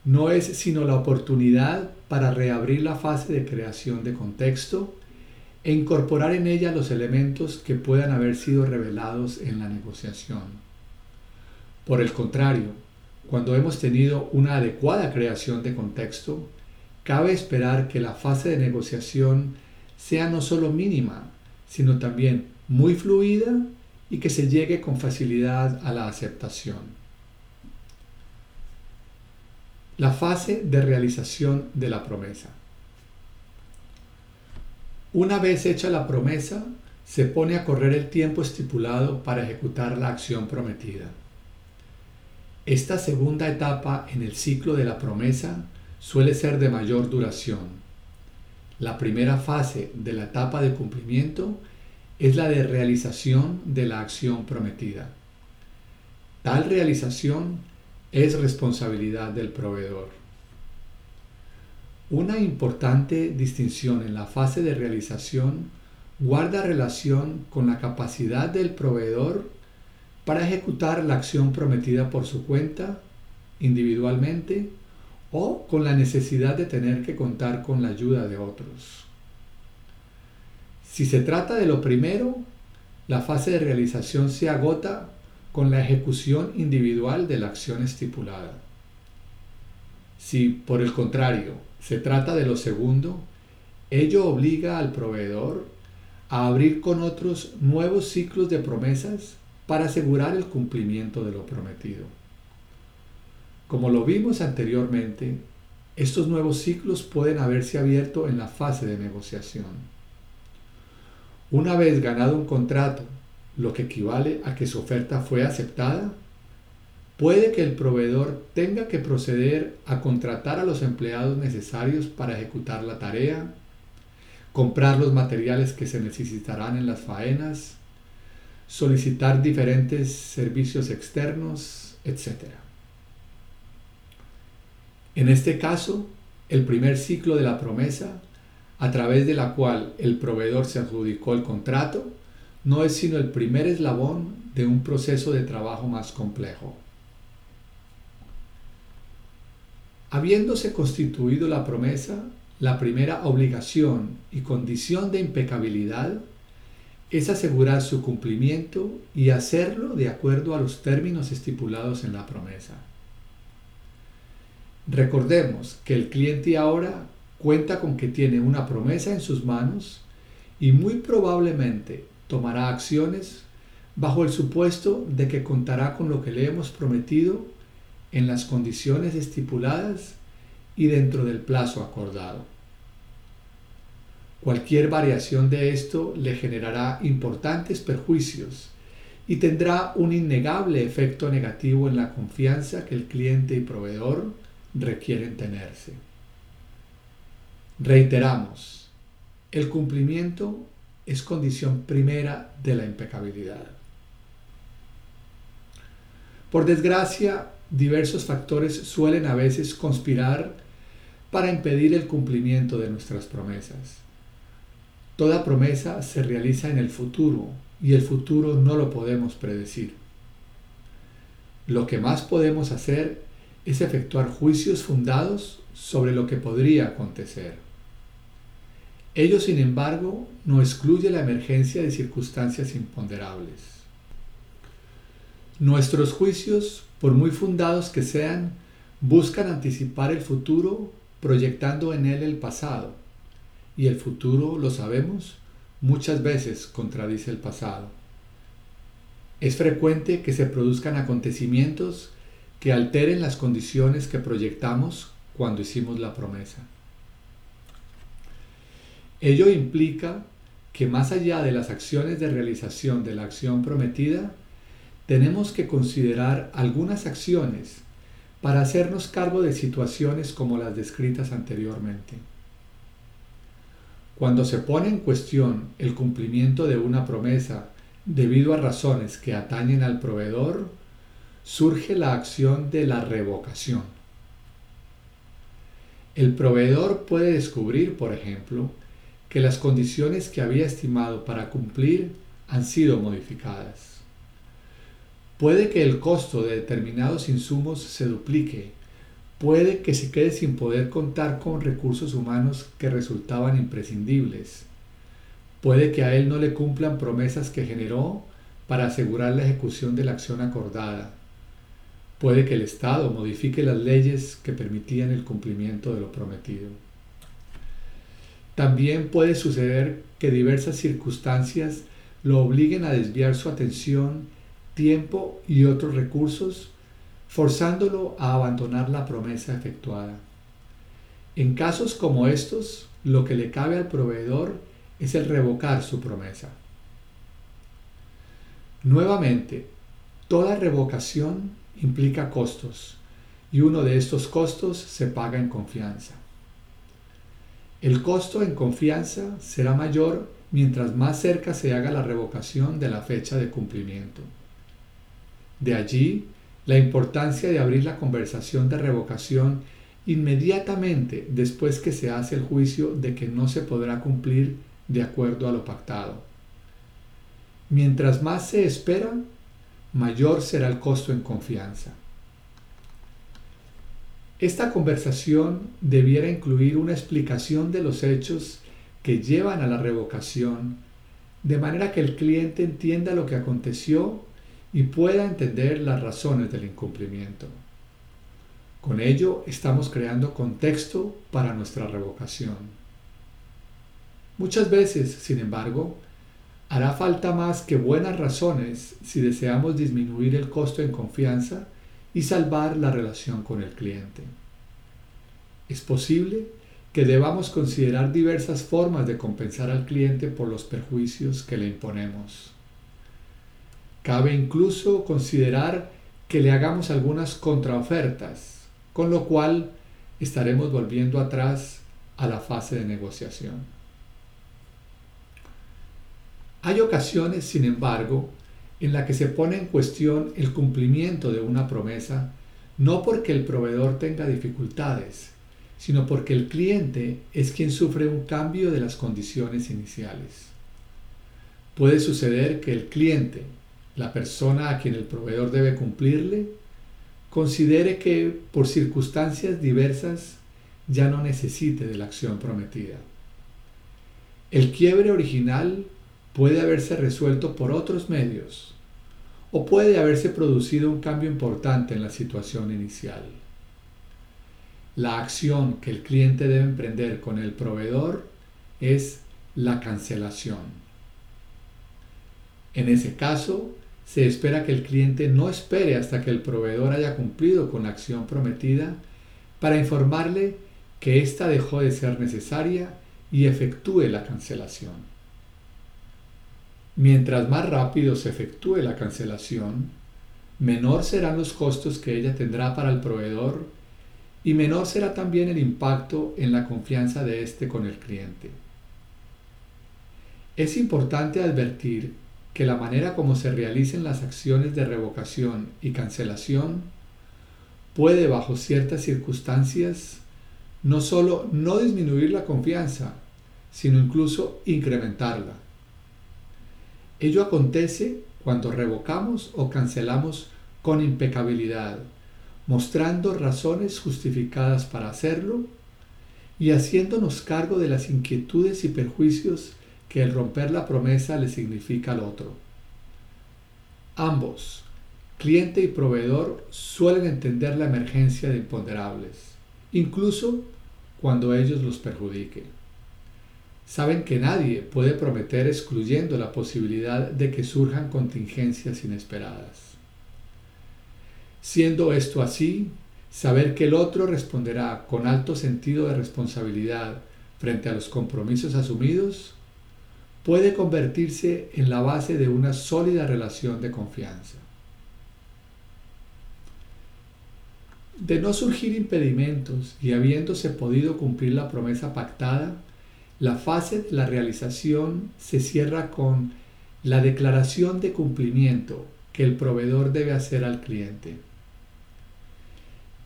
no es sino la oportunidad para reabrir la fase de creación de contexto e incorporar en ella los elementos que puedan haber sido revelados en la negociación. Por el contrario, cuando hemos tenido una adecuada creación de contexto, cabe esperar que la fase de negociación sea no solo mínima, sino también muy fluida y que se llegue con facilidad a la aceptación. La fase de realización de la promesa. Una vez hecha la promesa, se pone a correr el tiempo estipulado para ejecutar la acción prometida. Esta segunda etapa en el ciclo de la promesa suele ser de mayor duración. La primera fase de la etapa de cumplimiento es la de realización de la acción prometida. Tal realización es responsabilidad del proveedor. Una importante distinción en la fase de realización guarda relación con la capacidad del proveedor para ejecutar la acción prometida por su cuenta, individualmente, o con la necesidad de tener que contar con la ayuda de otros. Si se trata de lo primero, la fase de realización se agota con la ejecución individual de la acción estipulada. Si, por el contrario, se trata de lo segundo, ello obliga al proveedor a abrir con otros nuevos ciclos de promesas para asegurar el cumplimiento de lo prometido. Como lo vimos anteriormente, estos nuevos ciclos pueden haberse abierto en la fase de negociación. Una vez ganado un contrato lo que equivale a que su oferta fue aceptada, puede que el proveedor tenga que proceder a contratar a los empleados necesarios para ejecutar la tarea, comprar los materiales que se necesitarán en las faenas, solicitar diferentes servicios externos, etc. En este caso, el primer ciclo de la promesa, a través de la cual el proveedor se adjudicó el contrato, no es sino el primer eslabón de un proceso de trabajo más complejo. Habiéndose constituido la promesa, la primera obligación y condición de impecabilidad es asegurar su cumplimiento y hacerlo de acuerdo a los términos estipulados en la promesa. Recordemos que el cliente ahora cuenta con que tiene una promesa en sus manos y muy probablemente tomará acciones bajo el supuesto de que contará con lo que le hemos prometido en las condiciones estipuladas y dentro del plazo acordado. Cualquier variación de esto le generará importantes perjuicios y tendrá un innegable efecto negativo en la confianza que el cliente y proveedor requieren tenerse. Reiteramos, el cumplimiento es condición primera de la impecabilidad. Por desgracia, diversos factores suelen a veces conspirar para impedir el cumplimiento de nuestras promesas. Toda promesa se realiza en el futuro y el futuro no lo podemos predecir. Lo que más podemos hacer es efectuar juicios fundados sobre lo que podría acontecer. Ello, sin embargo, no excluye la emergencia de circunstancias imponderables. Nuestros juicios, por muy fundados que sean, buscan anticipar el futuro proyectando en él el pasado. Y el futuro, lo sabemos, muchas veces contradice el pasado. Es frecuente que se produzcan acontecimientos que alteren las condiciones que proyectamos cuando hicimos la promesa. Ello implica que más allá de las acciones de realización de la acción prometida, tenemos que considerar algunas acciones para hacernos cargo de situaciones como las descritas anteriormente. Cuando se pone en cuestión el cumplimiento de una promesa debido a razones que atañen al proveedor, surge la acción de la revocación. El proveedor puede descubrir, por ejemplo, que las condiciones que había estimado para cumplir han sido modificadas. Puede que el costo de determinados insumos se duplique, puede que se quede sin poder contar con recursos humanos que resultaban imprescindibles, puede que a él no le cumplan promesas que generó para asegurar la ejecución de la acción acordada, puede que el Estado modifique las leyes que permitían el cumplimiento de lo prometido. También puede suceder que diversas circunstancias lo obliguen a desviar su atención, tiempo y otros recursos, forzándolo a abandonar la promesa efectuada. En casos como estos, lo que le cabe al proveedor es el revocar su promesa. Nuevamente, toda revocación implica costos y uno de estos costos se paga en confianza. El costo en confianza será mayor mientras más cerca se haga la revocación de la fecha de cumplimiento. De allí la importancia de abrir la conversación de revocación inmediatamente después que se hace el juicio de que no se podrá cumplir de acuerdo a lo pactado. Mientras más se espera, mayor será el costo en confianza. Esta conversación debiera incluir una explicación de los hechos que llevan a la revocación, de manera que el cliente entienda lo que aconteció y pueda entender las razones del incumplimiento. Con ello estamos creando contexto para nuestra revocación. Muchas veces, sin embargo, hará falta más que buenas razones si deseamos disminuir el costo en confianza y salvar la relación con el cliente. Es posible que debamos considerar diversas formas de compensar al cliente por los perjuicios que le imponemos. Cabe incluso considerar que le hagamos algunas contraofertas, con lo cual estaremos volviendo atrás a la fase de negociación. Hay ocasiones, sin embargo, en la que se pone en cuestión el cumplimiento de una promesa no porque el proveedor tenga dificultades, sino porque el cliente es quien sufre un cambio de las condiciones iniciales. Puede suceder que el cliente, la persona a quien el proveedor debe cumplirle, considere que por circunstancias diversas ya no necesite de la acción prometida. El quiebre original puede haberse resuelto por otros medios o puede haberse producido un cambio importante en la situación inicial. La acción que el cliente debe emprender con el proveedor es la cancelación. En ese caso, se espera que el cliente no espere hasta que el proveedor haya cumplido con la acción prometida para informarle que ésta dejó de ser necesaria y efectúe la cancelación. Mientras más rápido se efectúe la cancelación, menor serán los costos que ella tendrá para el proveedor y menor será también el impacto en la confianza de éste con el cliente. Es importante advertir que la manera como se realicen las acciones de revocación y cancelación puede bajo ciertas circunstancias no solo no disminuir la confianza, sino incluso incrementarla. Ello acontece cuando revocamos o cancelamos con impecabilidad, mostrando razones justificadas para hacerlo y haciéndonos cargo de las inquietudes y perjuicios que el romper la promesa le significa al otro. Ambos, cliente y proveedor, suelen entender la emergencia de imponderables, incluso cuando ellos los perjudique. Saben que nadie puede prometer excluyendo la posibilidad de que surjan contingencias inesperadas. Siendo esto así, saber que el otro responderá con alto sentido de responsabilidad frente a los compromisos asumidos puede convertirse en la base de una sólida relación de confianza. De no surgir impedimentos y habiéndose podido cumplir la promesa pactada, la fase de la realización se cierra con la declaración de cumplimiento que el proveedor debe hacer al cliente.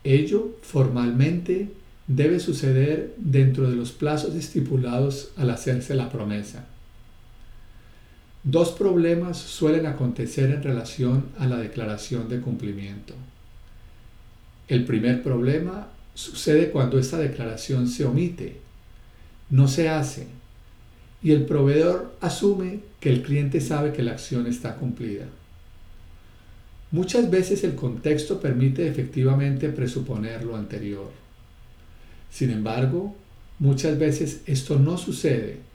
Ello formalmente debe suceder dentro de los plazos estipulados al hacerse la promesa. Dos problemas suelen acontecer en relación a la declaración de cumplimiento. El primer problema sucede cuando esta declaración se omite, no se hace, y el proveedor asume que el cliente sabe que la acción está cumplida. Muchas veces el contexto permite efectivamente presuponer lo anterior. Sin embargo, muchas veces esto no sucede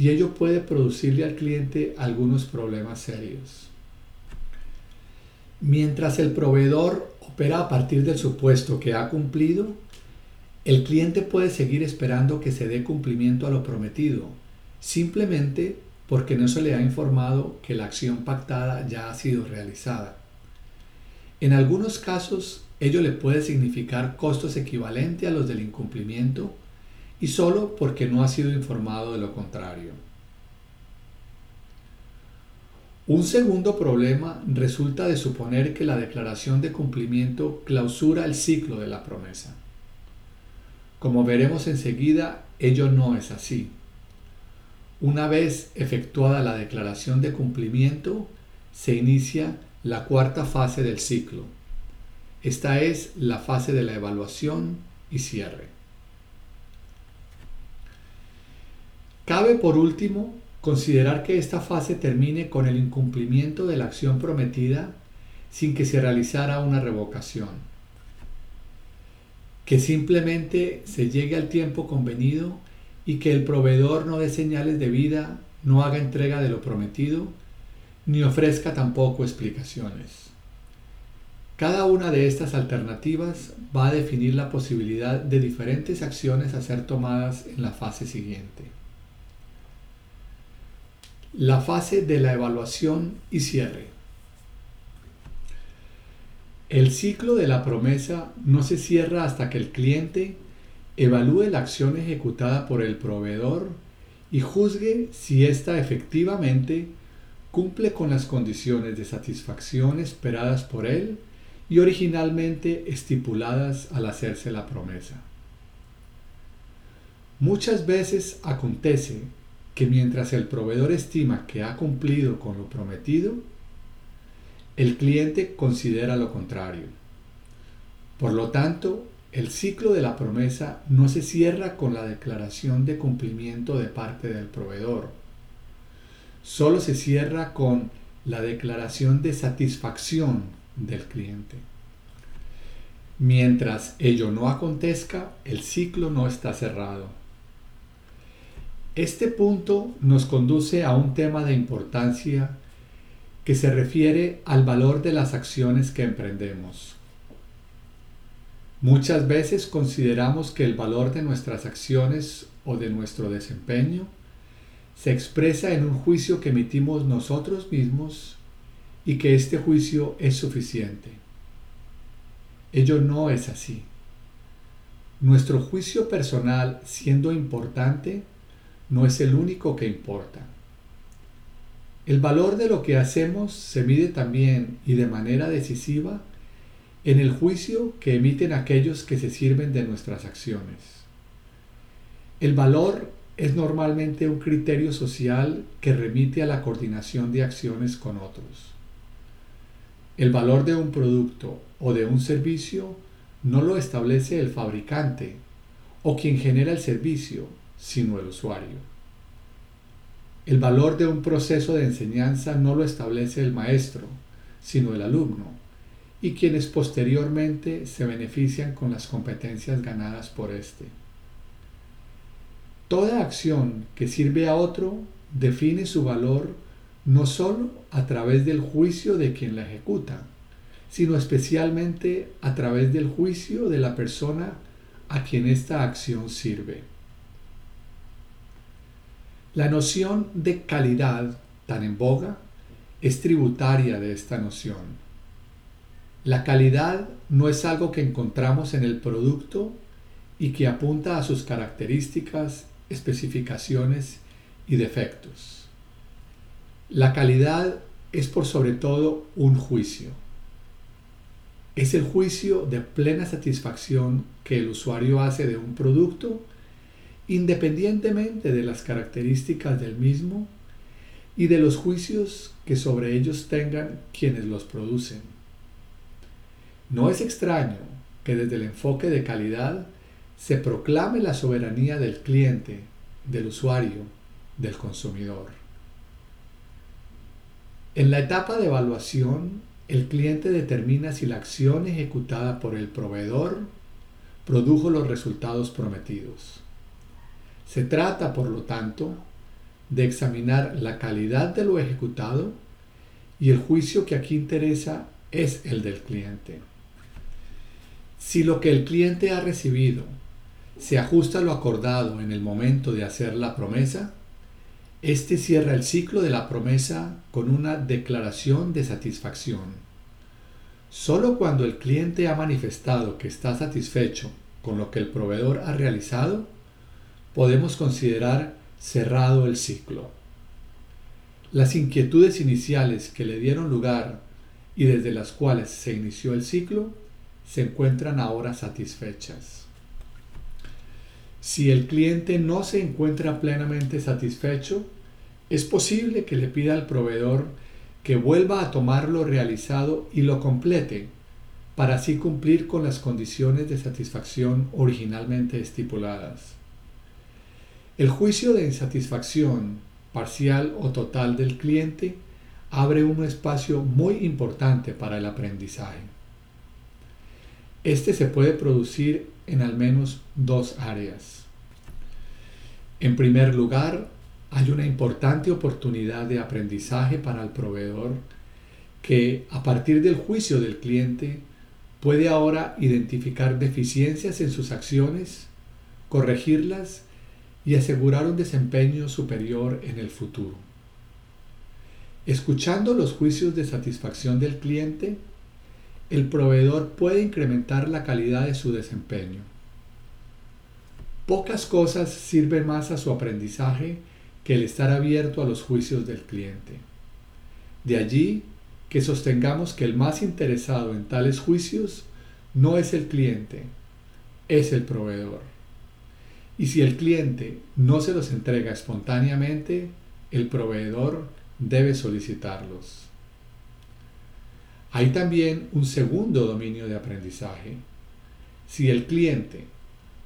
y ello puede producirle al cliente algunos problemas serios. Mientras el proveedor opera a partir del supuesto que ha cumplido, el cliente puede seguir esperando que se dé cumplimiento a lo prometido, simplemente porque no se le ha informado que la acción pactada ya ha sido realizada. En algunos casos, ello le puede significar costos equivalentes a los del incumplimiento y solo porque no ha sido informado de lo contrario. Un segundo problema resulta de suponer que la declaración de cumplimiento clausura el ciclo de la promesa. Como veremos enseguida, ello no es así. Una vez efectuada la declaración de cumplimiento, se inicia la cuarta fase del ciclo. Esta es la fase de la evaluación y cierre. Cabe por último considerar que esta fase termine con el incumplimiento de la acción prometida sin que se realizara una revocación que simplemente se llegue al tiempo convenido y que el proveedor no dé señales de vida, no haga entrega de lo prometido, ni ofrezca tampoco explicaciones. Cada una de estas alternativas va a definir la posibilidad de diferentes acciones a ser tomadas en la fase siguiente. La fase de la evaluación y cierre. El ciclo de la promesa no se cierra hasta que el cliente evalúe la acción ejecutada por el proveedor y juzgue si ésta efectivamente cumple con las condiciones de satisfacción esperadas por él y originalmente estipuladas al hacerse la promesa. Muchas veces acontece que mientras el proveedor estima que ha cumplido con lo prometido, el cliente considera lo contrario. Por lo tanto, el ciclo de la promesa no se cierra con la declaración de cumplimiento de parte del proveedor. Solo se cierra con la declaración de satisfacción del cliente. Mientras ello no acontezca, el ciclo no está cerrado. Este punto nos conduce a un tema de importancia que se refiere al valor de las acciones que emprendemos. Muchas veces consideramos que el valor de nuestras acciones o de nuestro desempeño se expresa en un juicio que emitimos nosotros mismos y que este juicio es suficiente. Ello no es así. Nuestro juicio personal, siendo importante, no es el único que importa. El valor de lo que hacemos se mide también y de manera decisiva en el juicio que emiten aquellos que se sirven de nuestras acciones. El valor es normalmente un criterio social que remite a la coordinación de acciones con otros. El valor de un producto o de un servicio no lo establece el fabricante o quien genera el servicio, sino el usuario. El valor de un proceso de enseñanza no lo establece el maestro, sino el alumno, y quienes posteriormente se benefician con las competencias ganadas por éste. Toda acción que sirve a otro define su valor no sólo a través del juicio de quien la ejecuta, sino especialmente a través del juicio de la persona a quien esta acción sirve. La noción de calidad, tan en boga, es tributaria de esta noción. La calidad no es algo que encontramos en el producto y que apunta a sus características, especificaciones y defectos. La calidad es por sobre todo un juicio. Es el juicio de plena satisfacción que el usuario hace de un producto independientemente de las características del mismo y de los juicios que sobre ellos tengan quienes los producen. No es extraño que desde el enfoque de calidad se proclame la soberanía del cliente, del usuario, del consumidor. En la etapa de evaluación, el cliente determina si la acción ejecutada por el proveedor produjo los resultados prometidos. Se trata, por lo tanto, de examinar la calidad de lo ejecutado y el juicio que aquí interesa es el del cliente. Si lo que el cliente ha recibido se ajusta a lo acordado en el momento de hacer la promesa, este cierra el ciclo de la promesa con una declaración de satisfacción. Solo cuando el cliente ha manifestado que está satisfecho con lo que el proveedor ha realizado, podemos considerar cerrado el ciclo. Las inquietudes iniciales que le dieron lugar y desde las cuales se inició el ciclo se encuentran ahora satisfechas. Si el cliente no se encuentra plenamente satisfecho, es posible que le pida al proveedor que vuelva a tomar lo realizado y lo complete, para así cumplir con las condiciones de satisfacción originalmente estipuladas. El juicio de insatisfacción parcial o total del cliente abre un espacio muy importante para el aprendizaje. Este se puede producir en al menos dos áreas. En primer lugar, hay una importante oportunidad de aprendizaje para el proveedor que a partir del juicio del cliente puede ahora identificar deficiencias en sus acciones, corregirlas y asegurar un desempeño superior en el futuro. Escuchando los juicios de satisfacción del cliente, el proveedor puede incrementar la calidad de su desempeño. Pocas cosas sirven más a su aprendizaje que el estar abierto a los juicios del cliente. De allí que sostengamos que el más interesado en tales juicios no es el cliente, es el proveedor. Y si el cliente no se los entrega espontáneamente, el proveedor debe solicitarlos. Hay también un segundo dominio de aprendizaje. Si el cliente,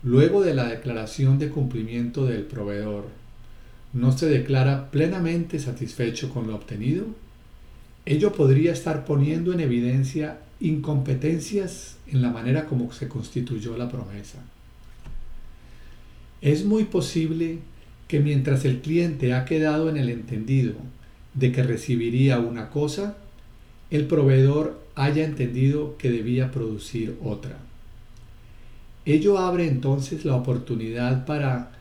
luego de la declaración de cumplimiento del proveedor, no se declara plenamente satisfecho con lo obtenido, ello podría estar poniendo en evidencia incompetencias en la manera como se constituyó la promesa. Es muy posible que mientras el cliente ha quedado en el entendido de que recibiría una cosa, el proveedor haya entendido que debía producir otra. Ello abre entonces la oportunidad para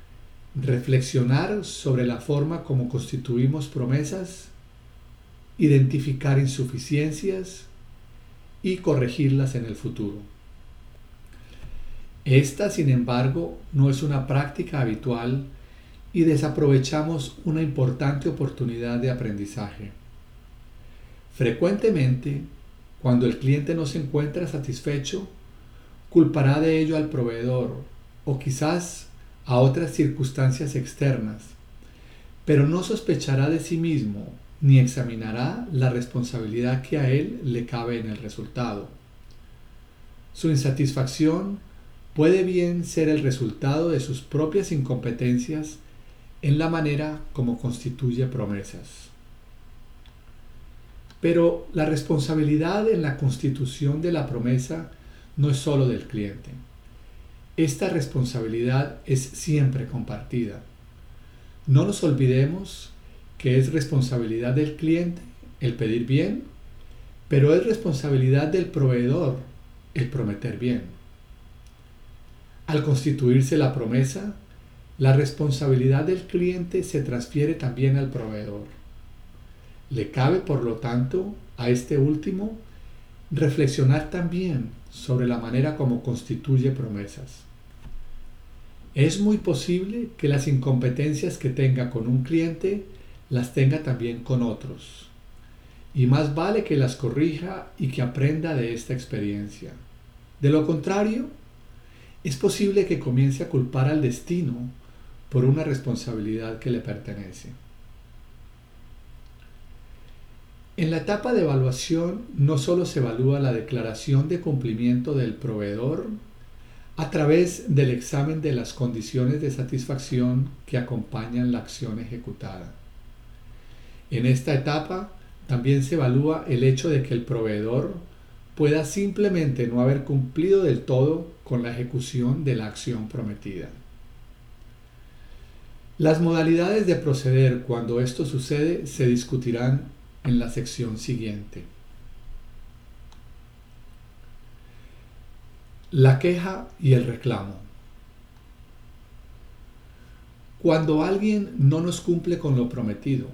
reflexionar sobre la forma como constituimos promesas, identificar insuficiencias y corregirlas en el futuro. Esta, sin embargo, no es una práctica habitual y desaprovechamos una importante oportunidad de aprendizaje. Frecuentemente, cuando el cliente no se encuentra satisfecho, culpará de ello al proveedor o quizás a otras circunstancias externas, pero no sospechará de sí mismo ni examinará la responsabilidad que a él le cabe en el resultado. Su insatisfacción puede bien ser el resultado de sus propias incompetencias en la manera como constituye promesas. Pero la responsabilidad en la constitución de la promesa no es sólo del cliente. Esta responsabilidad es siempre compartida. No nos olvidemos que es responsabilidad del cliente el pedir bien, pero es responsabilidad del proveedor el prometer bien. Al constituirse la promesa, la responsabilidad del cliente se transfiere también al proveedor. Le cabe, por lo tanto, a este último reflexionar también sobre la manera como constituye promesas. Es muy posible que las incompetencias que tenga con un cliente las tenga también con otros. Y más vale que las corrija y que aprenda de esta experiencia. De lo contrario, es posible que comience a culpar al destino por una responsabilidad que le pertenece. En la etapa de evaluación no solo se evalúa la declaración de cumplimiento del proveedor a través del examen de las condiciones de satisfacción que acompañan la acción ejecutada. En esta etapa también se evalúa el hecho de que el proveedor pueda simplemente no haber cumplido del todo con la ejecución de la acción prometida. Las modalidades de proceder cuando esto sucede se discutirán en la sección siguiente. La queja y el reclamo. Cuando alguien no nos cumple con lo prometido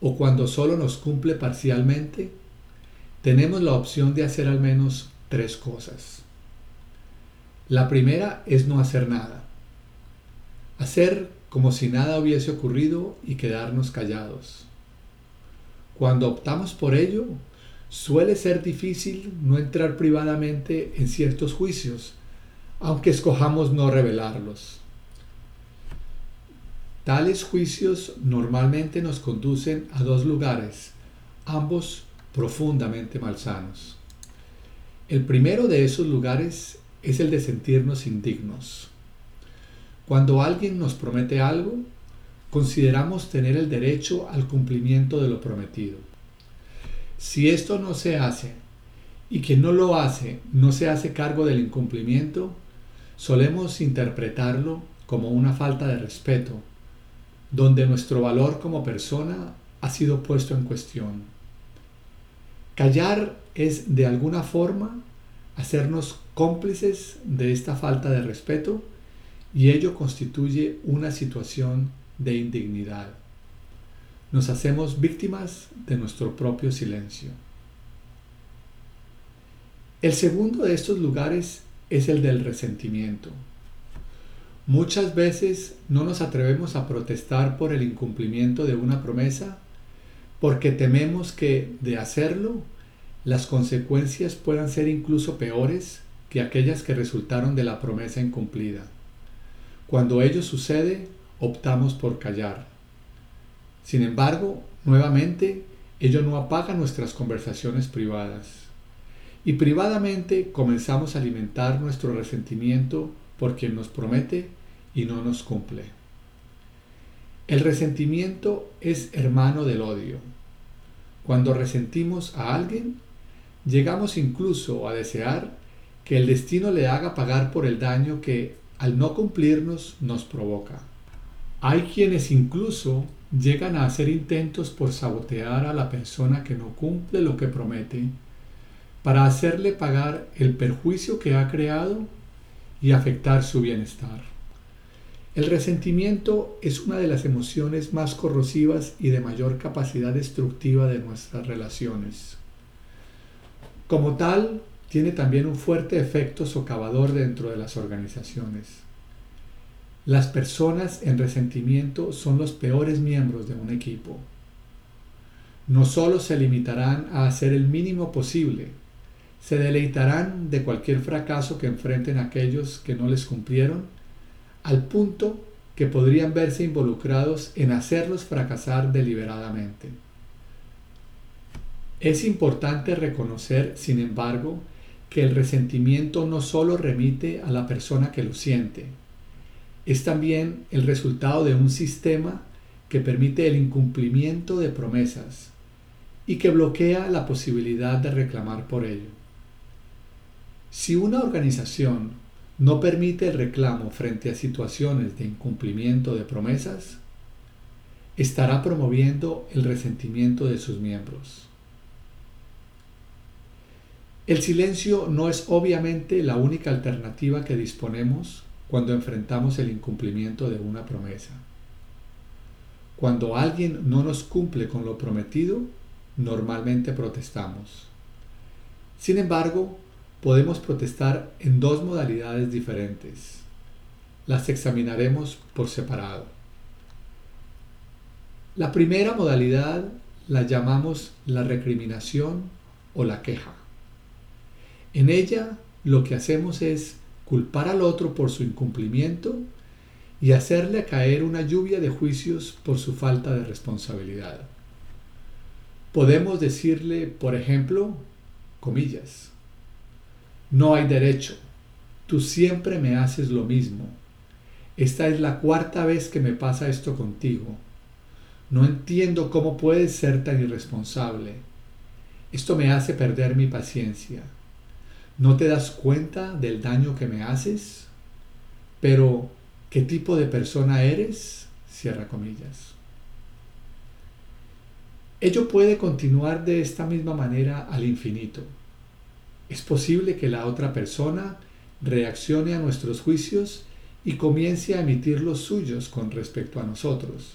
o cuando solo nos cumple parcialmente, tenemos la opción de hacer al menos tres cosas. La primera es no hacer nada. hacer como si nada hubiese ocurrido y quedarnos callados. Cuando optamos por ello, suele ser difícil no entrar privadamente en ciertos juicios, aunque escojamos no revelarlos. Tales juicios normalmente nos conducen a dos lugares, ambos profundamente malsanos. El primero de esos lugares es el de sentirnos indignos. Cuando alguien nos promete algo, consideramos tener el derecho al cumplimiento de lo prometido. Si esto no se hace y quien no lo hace no se hace cargo del incumplimiento, solemos interpretarlo como una falta de respeto, donde nuestro valor como persona ha sido puesto en cuestión. Callar es de alguna forma hacernos cómplices de esta falta de respeto y ello constituye una situación de indignidad. Nos hacemos víctimas de nuestro propio silencio. El segundo de estos lugares es el del resentimiento. Muchas veces no nos atrevemos a protestar por el incumplimiento de una promesa porque tememos que, de hacerlo, las consecuencias puedan ser incluso peores que aquellas que resultaron de la promesa incumplida. Cuando ello sucede, optamos por callar. Sin embargo, nuevamente, ello no apaga nuestras conversaciones privadas. Y privadamente comenzamos a alimentar nuestro resentimiento por quien nos promete y no nos cumple. El resentimiento es hermano del odio. Cuando resentimos a alguien, llegamos incluso a desear que el destino le haga pagar por el daño que, al no cumplirnos, nos provoca. Hay quienes incluso llegan a hacer intentos por sabotear a la persona que no cumple lo que promete, para hacerle pagar el perjuicio que ha creado y afectar su bienestar. El resentimiento es una de las emociones más corrosivas y de mayor capacidad destructiva de nuestras relaciones. Como tal, tiene también un fuerte efecto socavador dentro de las organizaciones. Las personas en resentimiento son los peores miembros de un equipo. No solo se limitarán a hacer el mínimo posible, se deleitarán de cualquier fracaso que enfrenten aquellos que no les cumplieron al punto que podrían verse involucrados en hacerlos fracasar deliberadamente. Es importante reconocer, sin embargo, que el resentimiento no solo remite a la persona que lo siente, es también el resultado de un sistema que permite el incumplimiento de promesas y que bloquea la posibilidad de reclamar por ello. Si una organización no permite el reclamo frente a situaciones de incumplimiento de promesas, estará promoviendo el resentimiento de sus miembros. El silencio no es obviamente la única alternativa que disponemos cuando enfrentamos el incumplimiento de una promesa. Cuando alguien no nos cumple con lo prometido, normalmente protestamos. Sin embargo, podemos protestar en dos modalidades diferentes. Las examinaremos por separado. La primera modalidad la llamamos la recriminación o la queja. En ella lo que hacemos es culpar al otro por su incumplimiento y hacerle caer una lluvia de juicios por su falta de responsabilidad. Podemos decirle, por ejemplo, comillas, no hay derecho. Tú siempre me haces lo mismo. Esta es la cuarta vez que me pasa esto contigo. No entiendo cómo puedes ser tan irresponsable. Esto me hace perder mi paciencia. ¿No te das cuenta del daño que me haces? Pero, ¿qué tipo de persona eres? Cierra comillas. Ello puede continuar de esta misma manera al infinito. Es posible que la otra persona reaccione a nuestros juicios y comience a emitir los suyos con respecto a nosotros,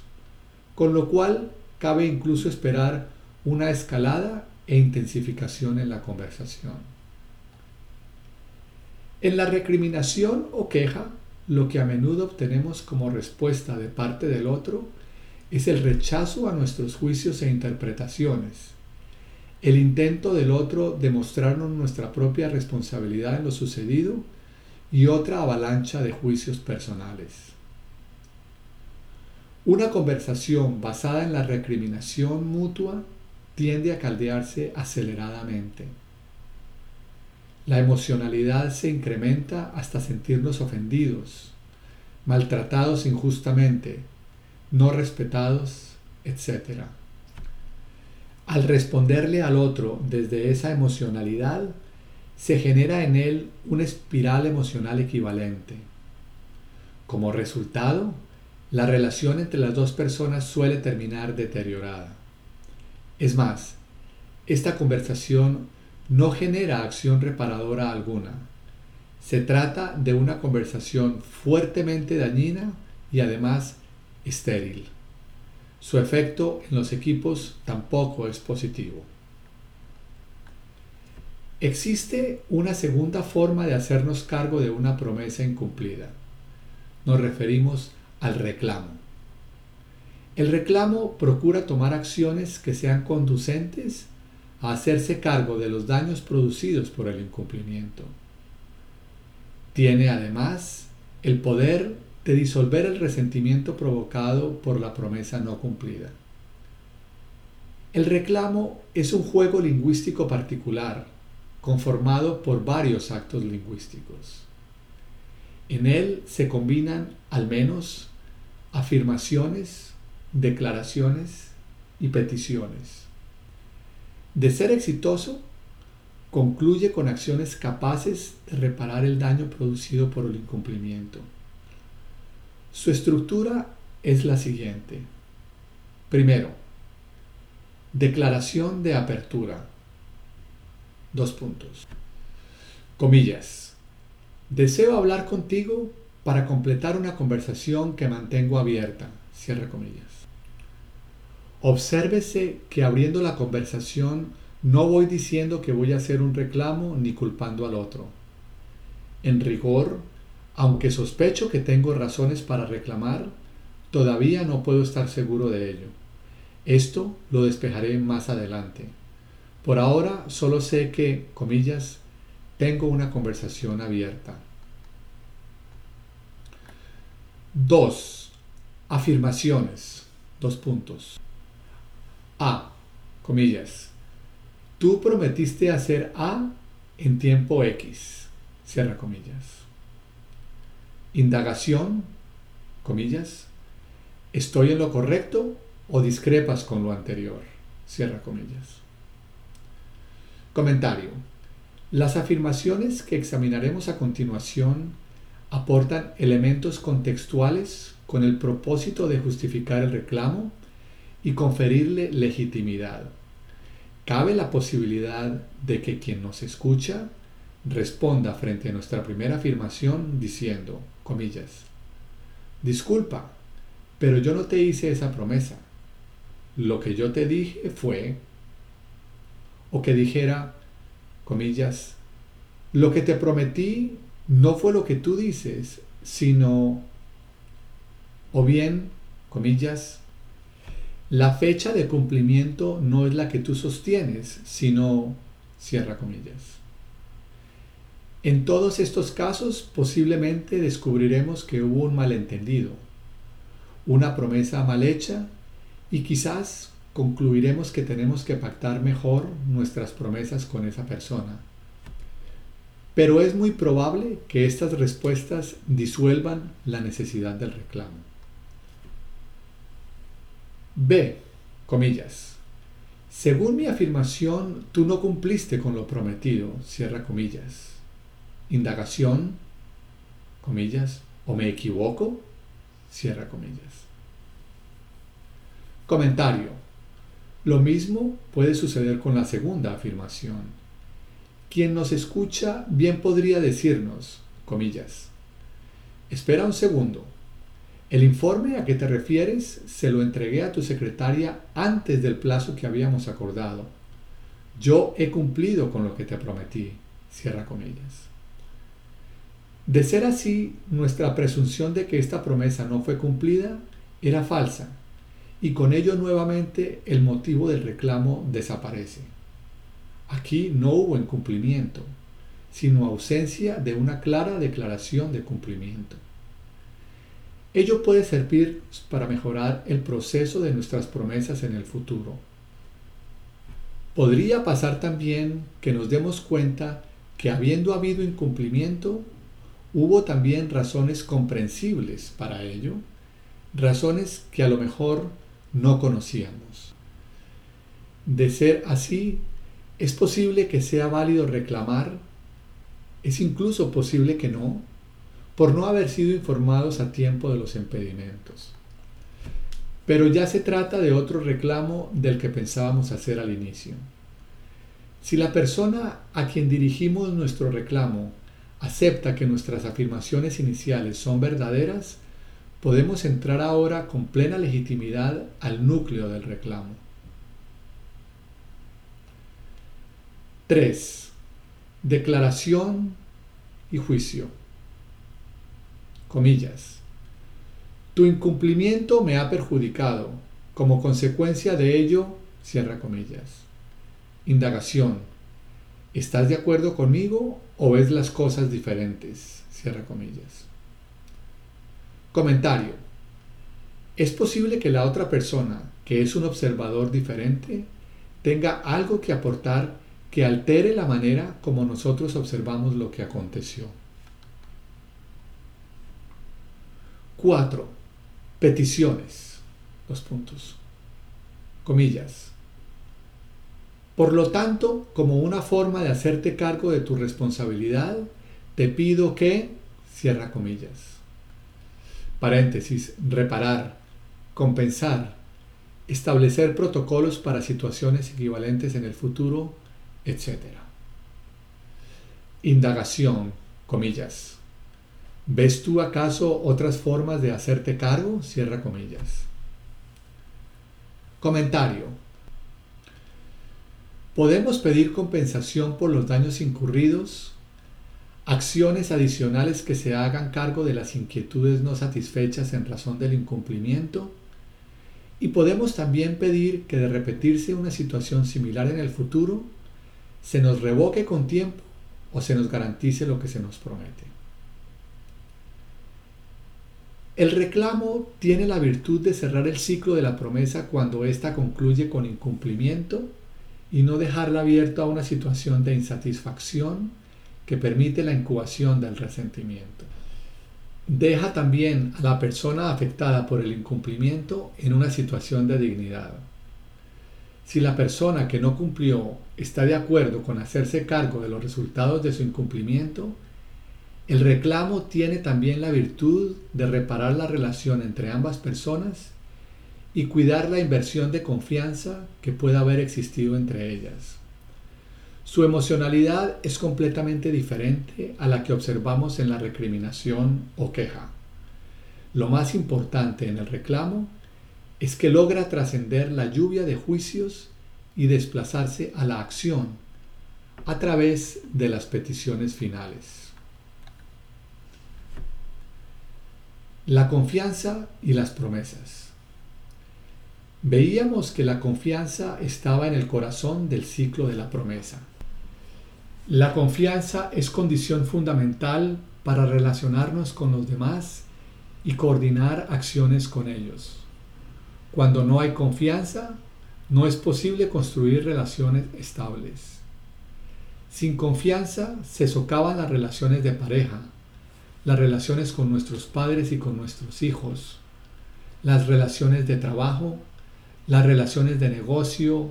con lo cual cabe incluso esperar una escalada e intensificación en la conversación. En la recriminación o queja lo que a menudo obtenemos como respuesta de parte del otro es el rechazo a nuestros juicios e interpretaciones, el intento del otro de mostrarnos nuestra propia responsabilidad en lo sucedido y otra avalancha de juicios personales. Una conversación basada en la recriminación mutua tiende a caldearse aceleradamente. La emocionalidad se incrementa hasta sentirnos ofendidos, maltratados injustamente, no respetados, etc. Al responderle al otro desde esa emocionalidad, se genera en él una espiral emocional equivalente. Como resultado, la relación entre las dos personas suele terminar deteriorada. Es más, esta conversación no genera acción reparadora alguna. Se trata de una conversación fuertemente dañina y además estéril. Su efecto en los equipos tampoco es positivo. Existe una segunda forma de hacernos cargo de una promesa incumplida. Nos referimos al reclamo. El reclamo procura tomar acciones que sean conducentes a hacerse cargo de los daños producidos por el incumplimiento. Tiene además el poder de disolver el resentimiento provocado por la promesa no cumplida. El reclamo es un juego lingüístico particular, conformado por varios actos lingüísticos. En él se combinan al menos afirmaciones, declaraciones y peticiones. De ser exitoso, concluye con acciones capaces de reparar el daño producido por el incumplimiento. Su estructura es la siguiente. Primero, declaración de apertura. Dos puntos. Comillas. Deseo hablar contigo para completar una conversación que mantengo abierta. Cierre comillas. Obsérvese que abriendo la conversación no voy diciendo que voy a hacer un reclamo ni culpando al otro. En rigor, aunque sospecho que tengo razones para reclamar, todavía no puedo estar seguro de ello. Esto lo despejaré más adelante. Por ahora solo sé que, comillas, tengo una conversación abierta. 2. Afirmaciones. Dos puntos. A. Comillas. Tú prometiste hacer A en tiempo X. Cierra comillas. Indagación, comillas, ¿estoy en lo correcto o discrepas con lo anterior? Cierra comillas. Comentario. Las afirmaciones que examinaremos a continuación aportan elementos contextuales con el propósito de justificar el reclamo y conferirle legitimidad. Cabe la posibilidad de que quien nos escucha responda frente a nuestra primera afirmación diciendo, comillas, disculpa, pero yo no te hice esa promesa. Lo que yo te dije fue, o que dijera, comillas, lo que te prometí no fue lo que tú dices, sino, o bien, comillas, la fecha de cumplimiento no es la que tú sostienes, sino, cierra comillas. En todos estos casos posiblemente descubriremos que hubo un malentendido, una promesa mal hecha y quizás concluiremos que tenemos que pactar mejor nuestras promesas con esa persona. Pero es muy probable que estas respuestas disuelvan la necesidad del reclamo. B. Comillas. Según mi afirmación, tú no cumpliste con lo prometido. Cierra comillas indagación, comillas, o me equivoco, cierra comillas. Comentario. Lo mismo puede suceder con la segunda afirmación. Quien nos escucha bien podría decirnos, comillas, espera un segundo. El informe a que te refieres se lo entregué a tu secretaria antes del plazo que habíamos acordado. Yo he cumplido con lo que te prometí. Cierra comillas. De ser así, nuestra presunción de que esta promesa no fue cumplida era falsa y con ello nuevamente el motivo del reclamo desaparece. Aquí no hubo incumplimiento, sino ausencia de una clara declaración de cumplimiento. Ello puede servir para mejorar el proceso de nuestras promesas en el futuro. Podría pasar también que nos demos cuenta que habiendo habido incumplimiento, hubo también razones comprensibles para ello, razones que a lo mejor no conocíamos. De ser así, es posible que sea válido reclamar, es incluso posible que no, por no haber sido informados a tiempo de los impedimentos. Pero ya se trata de otro reclamo del que pensábamos hacer al inicio. Si la persona a quien dirigimos nuestro reclamo acepta que nuestras afirmaciones iniciales son verdaderas, podemos entrar ahora con plena legitimidad al núcleo del reclamo. 3. Declaración y juicio. Comillas. Tu incumplimiento me ha perjudicado. Como consecuencia de ello, cierra comillas. Indagación. ¿Estás de acuerdo conmigo o ves las cosas diferentes? Cierra comillas. Comentario. Es posible que la otra persona, que es un observador diferente, tenga algo que aportar que altere la manera como nosotros observamos lo que aconteció. 4. Peticiones. Dos puntos. Comillas. Por lo tanto, como una forma de hacerte cargo de tu responsabilidad, te pido que, cierra comillas. Paréntesis, reparar, compensar, establecer protocolos para situaciones equivalentes en el futuro, etc. Indagación, comillas. ¿Ves tú acaso otras formas de hacerte cargo? Cierra comillas. Comentario. ¿Podemos pedir compensación por los daños incurridos? Acciones adicionales que se hagan cargo de las inquietudes no satisfechas en razón del incumplimiento. Y podemos también pedir que de repetirse una situación similar en el futuro, se nos revoque con tiempo o se nos garantice lo que se nos promete. El reclamo tiene la virtud de cerrar el ciclo de la promesa cuando ésta concluye con incumplimiento y no dejarla abierta a una situación de insatisfacción que permite la incubación del resentimiento. Deja también a la persona afectada por el incumplimiento en una situación de dignidad. Si la persona que no cumplió está de acuerdo con hacerse cargo de los resultados de su incumplimiento, el reclamo tiene también la virtud de reparar la relación entre ambas personas y cuidar la inversión de confianza que pueda haber existido entre ellas. Su emocionalidad es completamente diferente a la que observamos en la recriminación o queja. Lo más importante en el reclamo es que logra trascender la lluvia de juicios y desplazarse a la acción a través de las peticiones finales. La confianza y las promesas. Veíamos que la confianza estaba en el corazón del ciclo de la promesa. La confianza es condición fundamental para relacionarnos con los demás y coordinar acciones con ellos. Cuando no hay confianza, no es posible construir relaciones estables. Sin confianza se socavan las relaciones de pareja, las relaciones con nuestros padres y con nuestros hijos, las relaciones de trabajo, las relaciones de negocio,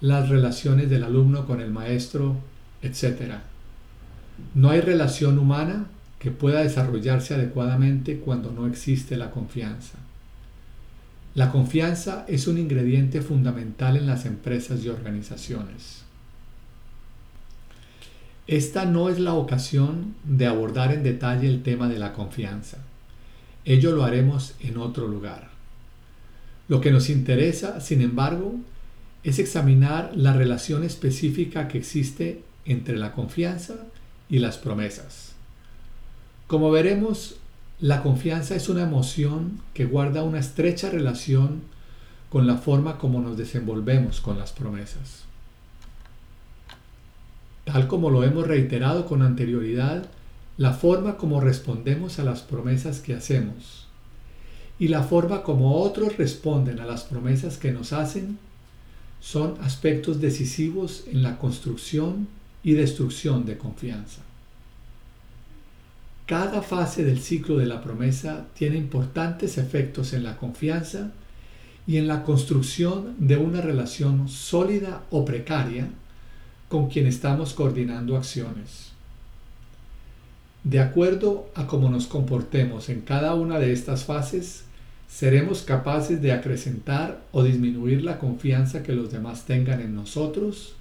las relaciones del alumno con el maestro, etc. No hay relación humana que pueda desarrollarse adecuadamente cuando no existe la confianza. La confianza es un ingrediente fundamental en las empresas y organizaciones. Esta no es la ocasión de abordar en detalle el tema de la confianza. Ello lo haremos en otro lugar. Lo que nos interesa, sin embargo, es examinar la relación específica que existe entre la confianza y las promesas. Como veremos, la confianza es una emoción que guarda una estrecha relación con la forma como nos desenvolvemos con las promesas. Tal como lo hemos reiterado con anterioridad, la forma como respondemos a las promesas que hacemos y la forma como otros responden a las promesas que nos hacen son aspectos decisivos en la construcción y destrucción de confianza. Cada fase del ciclo de la promesa tiene importantes efectos en la confianza y en la construcción de una relación sólida o precaria con quien estamos coordinando acciones. De acuerdo a cómo nos comportemos en cada una de estas fases, seremos capaces de acrecentar o disminuir la confianza que los demás tengan en nosotros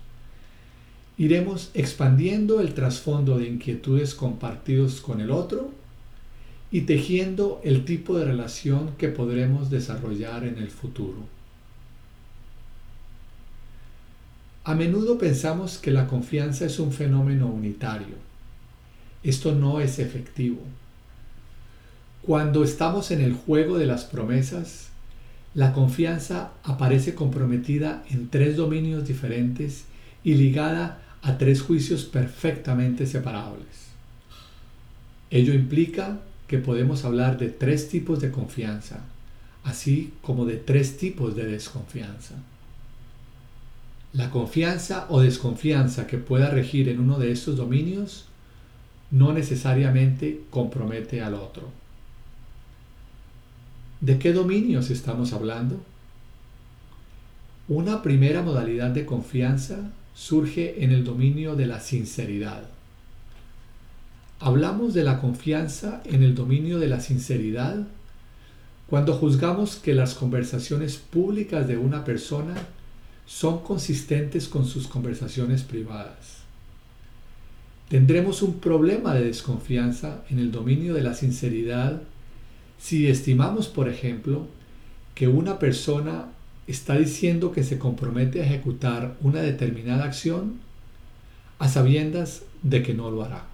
iremos expandiendo el trasfondo de inquietudes compartidos con el otro y tejiendo el tipo de relación que podremos desarrollar en el futuro. A menudo pensamos que la confianza es un fenómeno unitario. Esto no es efectivo. Cuando estamos en el juego de las promesas, la confianza aparece comprometida en tres dominios diferentes y ligada a tres juicios perfectamente separables. Ello implica que podemos hablar de tres tipos de confianza, así como de tres tipos de desconfianza. La confianza o desconfianza que pueda regir en uno de estos dominios no necesariamente compromete al otro. ¿De qué dominios estamos hablando? Una primera modalidad de confianza surge en el dominio de la sinceridad. Hablamos de la confianza en el dominio de la sinceridad cuando juzgamos que las conversaciones públicas de una persona son consistentes con sus conversaciones privadas. Tendremos un problema de desconfianza en el dominio de la sinceridad si estimamos, por ejemplo, que una persona está diciendo que se compromete a ejecutar una determinada acción a sabiendas de que no lo hará.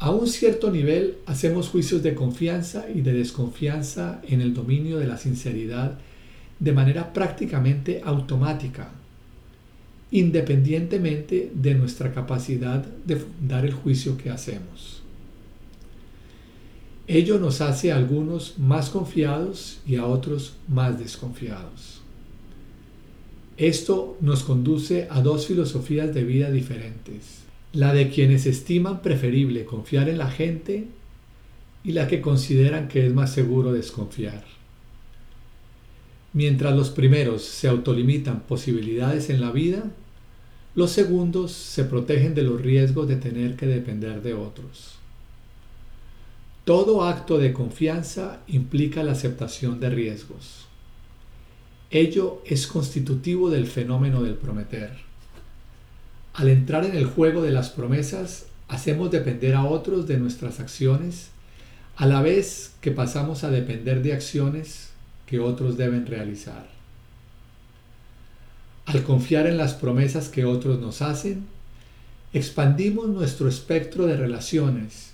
A un cierto nivel hacemos juicios de confianza y de desconfianza en el dominio de la sinceridad de manera prácticamente automática, independientemente de nuestra capacidad de fundar el juicio que hacemos. Ello nos hace a algunos más confiados y a otros más desconfiados. Esto nos conduce a dos filosofías de vida diferentes. La de quienes estiman preferible confiar en la gente y la que consideran que es más seguro desconfiar. Mientras los primeros se autolimitan posibilidades en la vida, los segundos se protegen de los riesgos de tener que depender de otros. Todo acto de confianza implica la aceptación de riesgos. Ello es constitutivo del fenómeno del prometer. Al entrar en el juego de las promesas, hacemos depender a otros de nuestras acciones, a la vez que pasamos a depender de acciones que otros deben realizar. Al confiar en las promesas que otros nos hacen, expandimos nuestro espectro de relaciones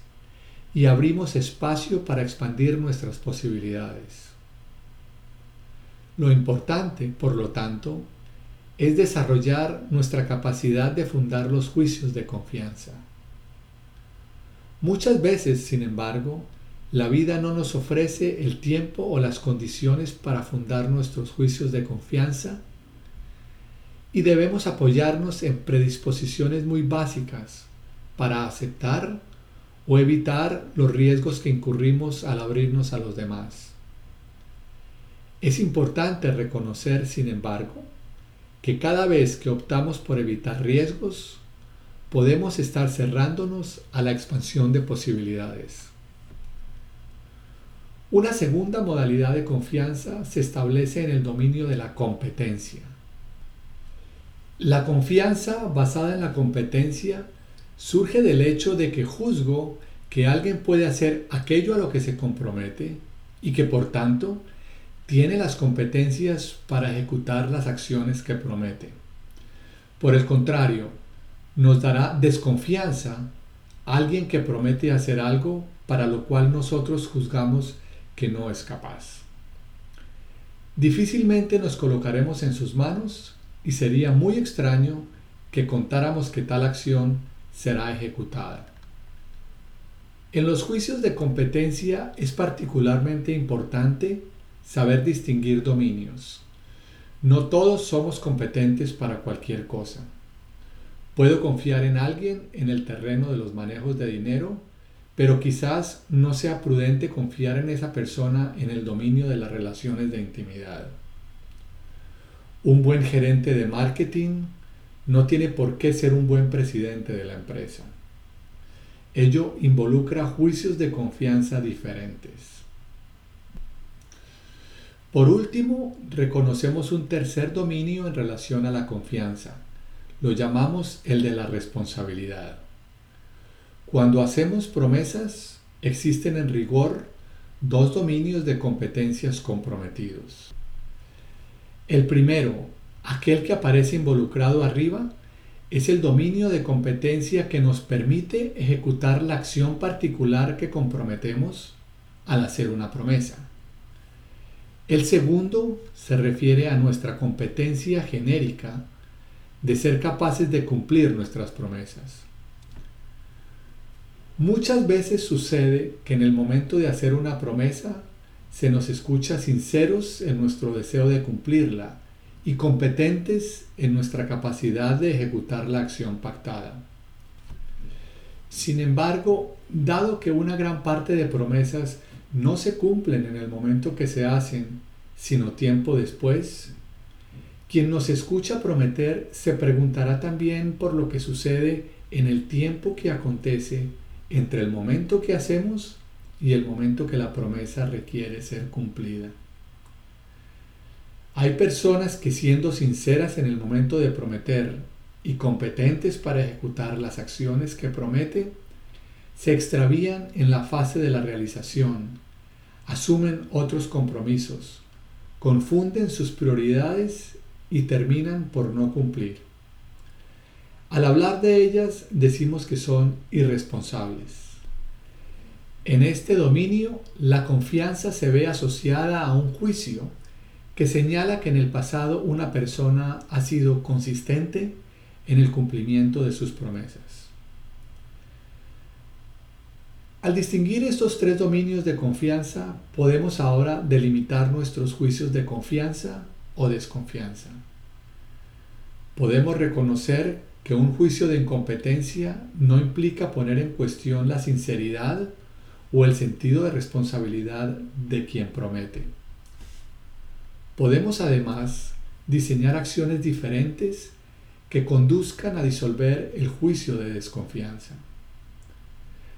y abrimos espacio para expandir nuestras posibilidades. Lo importante, por lo tanto, es desarrollar nuestra capacidad de fundar los juicios de confianza. Muchas veces, sin embargo, la vida no nos ofrece el tiempo o las condiciones para fundar nuestros juicios de confianza y debemos apoyarnos en predisposiciones muy básicas para aceptar o evitar los riesgos que incurrimos al abrirnos a los demás. Es importante reconocer, sin embargo, que cada vez que optamos por evitar riesgos, podemos estar cerrándonos a la expansión de posibilidades. Una segunda modalidad de confianza se establece en el dominio de la competencia. La confianza basada en la competencia surge del hecho de que juzgo que alguien puede hacer aquello a lo que se compromete y que por tanto tiene las competencias para ejecutar las acciones que promete. Por el contrario, nos dará desconfianza alguien que promete hacer algo para lo cual nosotros juzgamos que no es capaz. Difícilmente nos colocaremos en sus manos y sería muy extraño que contáramos que tal acción será ejecutada. En los juicios de competencia es particularmente importante saber distinguir dominios. No todos somos competentes para cualquier cosa. Puedo confiar en alguien en el terreno de los manejos de dinero, pero quizás no sea prudente confiar en esa persona en el dominio de las relaciones de intimidad. Un buen gerente de marketing no tiene por qué ser un buen presidente de la empresa. Ello involucra juicios de confianza diferentes. Por último, reconocemos un tercer dominio en relación a la confianza. Lo llamamos el de la responsabilidad. Cuando hacemos promesas, existen en rigor dos dominios de competencias comprometidos. El primero, aquel que aparece involucrado arriba, es el dominio de competencia que nos permite ejecutar la acción particular que comprometemos al hacer una promesa. El segundo se refiere a nuestra competencia genérica de ser capaces de cumplir nuestras promesas. Muchas veces sucede que en el momento de hacer una promesa se nos escucha sinceros en nuestro deseo de cumplirla y competentes en nuestra capacidad de ejecutar la acción pactada. Sin embargo, dado que una gran parte de promesas no se cumplen en el momento que se hacen, sino tiempo después, quien nos escucha prometer se preguntará también por lo que sucede en el tiempo que acontece entre el momento que hacemos y el momento que la promesa requiere ser cumplida. Hay personas que siendo sinceras en el momento de prometer y competentes para ejecutar las acciones que promete, se extravían en la fase de la realización, asumen otros compromisos, confunden sus prioridades y terminan por no cumplir. Al hablar de ellas decimos que son irresponsables. En este dominio, la confianza se ve asociada a un juicio que señala que en el pasado una persona ha sido consistente en el cumplimiento de sus promesas. Al distinguir estos tres dominios de confianza, podemos ahora delimitar nuestros juicios de confianza o desconfianza. Podemos reconocer que un juicio de incompetencia no implica poner en cuestión la sinceridad o el sentido de responsabilidad de quien promete. Podemos además diseñar acciones diferentes que conduzcan a disolver el juicio de desconfianza.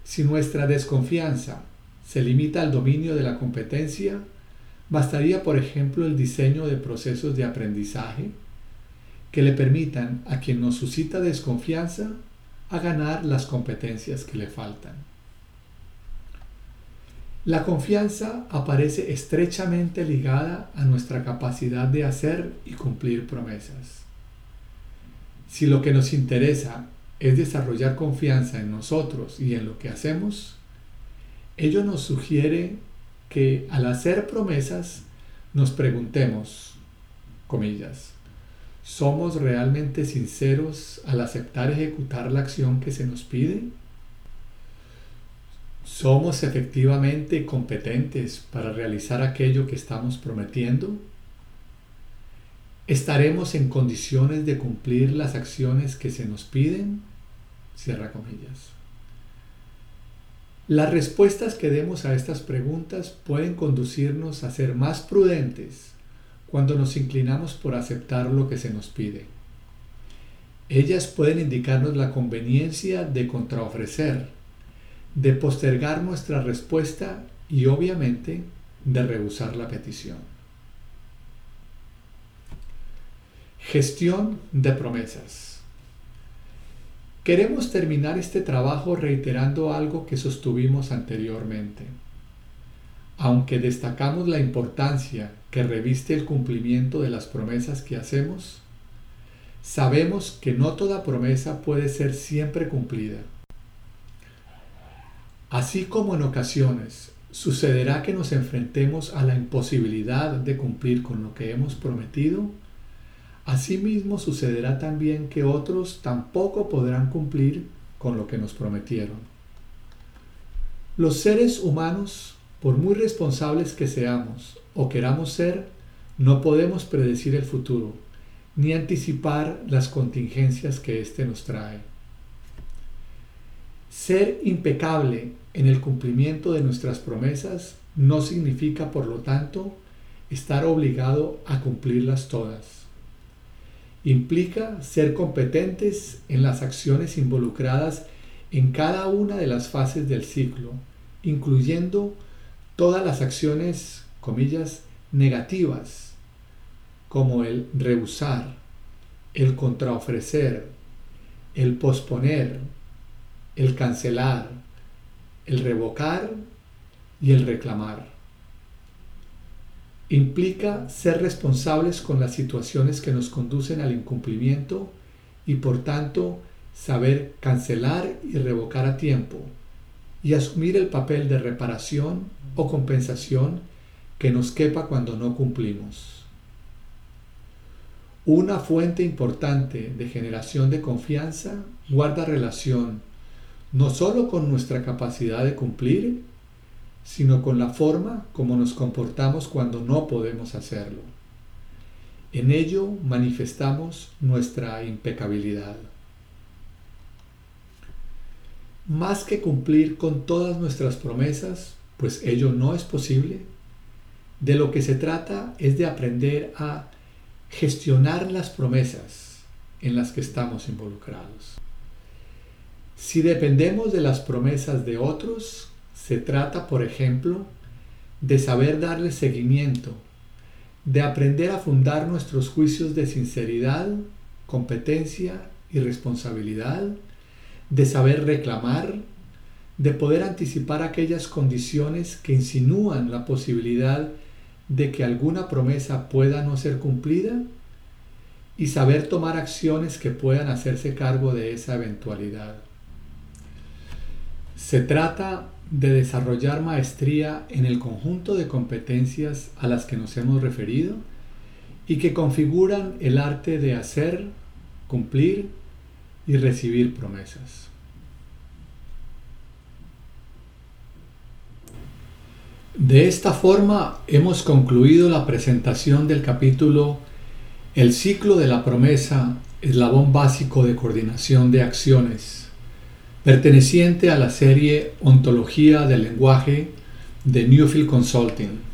Si nuestra desconfianza se limita al dominio de la competencia, bastaría por ejemplo el diseño de procesos de aprendizaje que le permitan a quien nos suscita desconfianza a ganar las competencias que le faltan. La confianza aparece estrechamente ligada a nuestra capacidad de hacer y cumplir promesas. Si lo que nos interesa es desarrollar confianza en nosotros y en lo que hacemos, ello nos sugiere que al hacer promesas nos preguntemos, comillas, ¿somos realmente sinceros al aceptar ejecutar la acción que se nos pide? ¿Somos efectivamente competentes para realizar aquello que estamos prometiendo? ¿Estaremos en condiciones de cumplir las acciones que se nos piden? Cierra comillas. Las respuestas que demos a estas preguntas pueden conducirnos a ser más prudentes cuando nos inclinamos por aceptar lo que se nos pide. Ellas pueden indicarnos la conveniencia de contraofrecer de postergar nuestra respuesta y obviamente de rehusar la petición. Gestión de promesas. Queremos terminar este trabajo reiterando algo que sostuvimos anteriormente. Aunque destacamos la importancia que reviste el cumplimiento de las promesas que hacemos, sabemos que no toda promesa puede ser siempre cumplida Así como en ocasiones sucederá que nos enfrentemos a la imposibilidad de cumplir con lo que hemos prometido, asimismo sucederá también que otros tampoco podrán cumplir con lo que nos prometieron. Los seres humanos, por muy responsables que seamos o queramos ser, no podemos predecir el futuro ni anticipar las contingencias que éste nos trae. Ser impecable en el cumplimiento de nuestras promesas no significa, por lo tanto, estar obligado a cumplirlas todas. Implica ser competentes en las acciones involucradas en cada una de las fases del ciclo, incluyendo todas las acciones, comillas, negativas, como el rehusar, el contraofrecer, el posponer, el cancelar, el revocar y el reclamar. Implica ser responsables con las situaciones que nos conducen al incumplimiento y por tanto saber cancelar y revocar a tiempo y asumir el papel de reparación o compensación que nos quepa cuando no cumplimos. Una fuente importante de generación de confianza guarda relación no solo con nuestra capacidad de cumplir, sino con la forma como nos comportamos cuando no podemos hacerlo. En ello manifestamos nuestra impecabilidad. Más que cumplir con todas nuestras promesas, pues ello no es posible, de lo que se trata es de aprender a gestionar las promesas en las que estamos involucrados. Si dependemos de las promesas de otros, se trata, por ejemplo, de saber darle seguimiento, de aprender a fundar nuestros juicios de sinceridad, competencia y responsabilidad, de saber reclamar, de poder anticipar aquellas condiciones que insinúan la posibilidad de que alguna promesa pueda no ser cumplida y saber tomar acciones que puedan hacerse cargo de esa eventualidad. Se trata de desarrollar maestría en el conjunto de competencias a las que nos hemos referido y que configuran el arte de hacer, cumplir y recibir promesas. De esta forma hemos concluido la presentación del capítulo El ciclo de la promesa, eslabón básico de coordinación de acciones perteneciente a la serie Ontología del lenguaje de Newfield Consulting.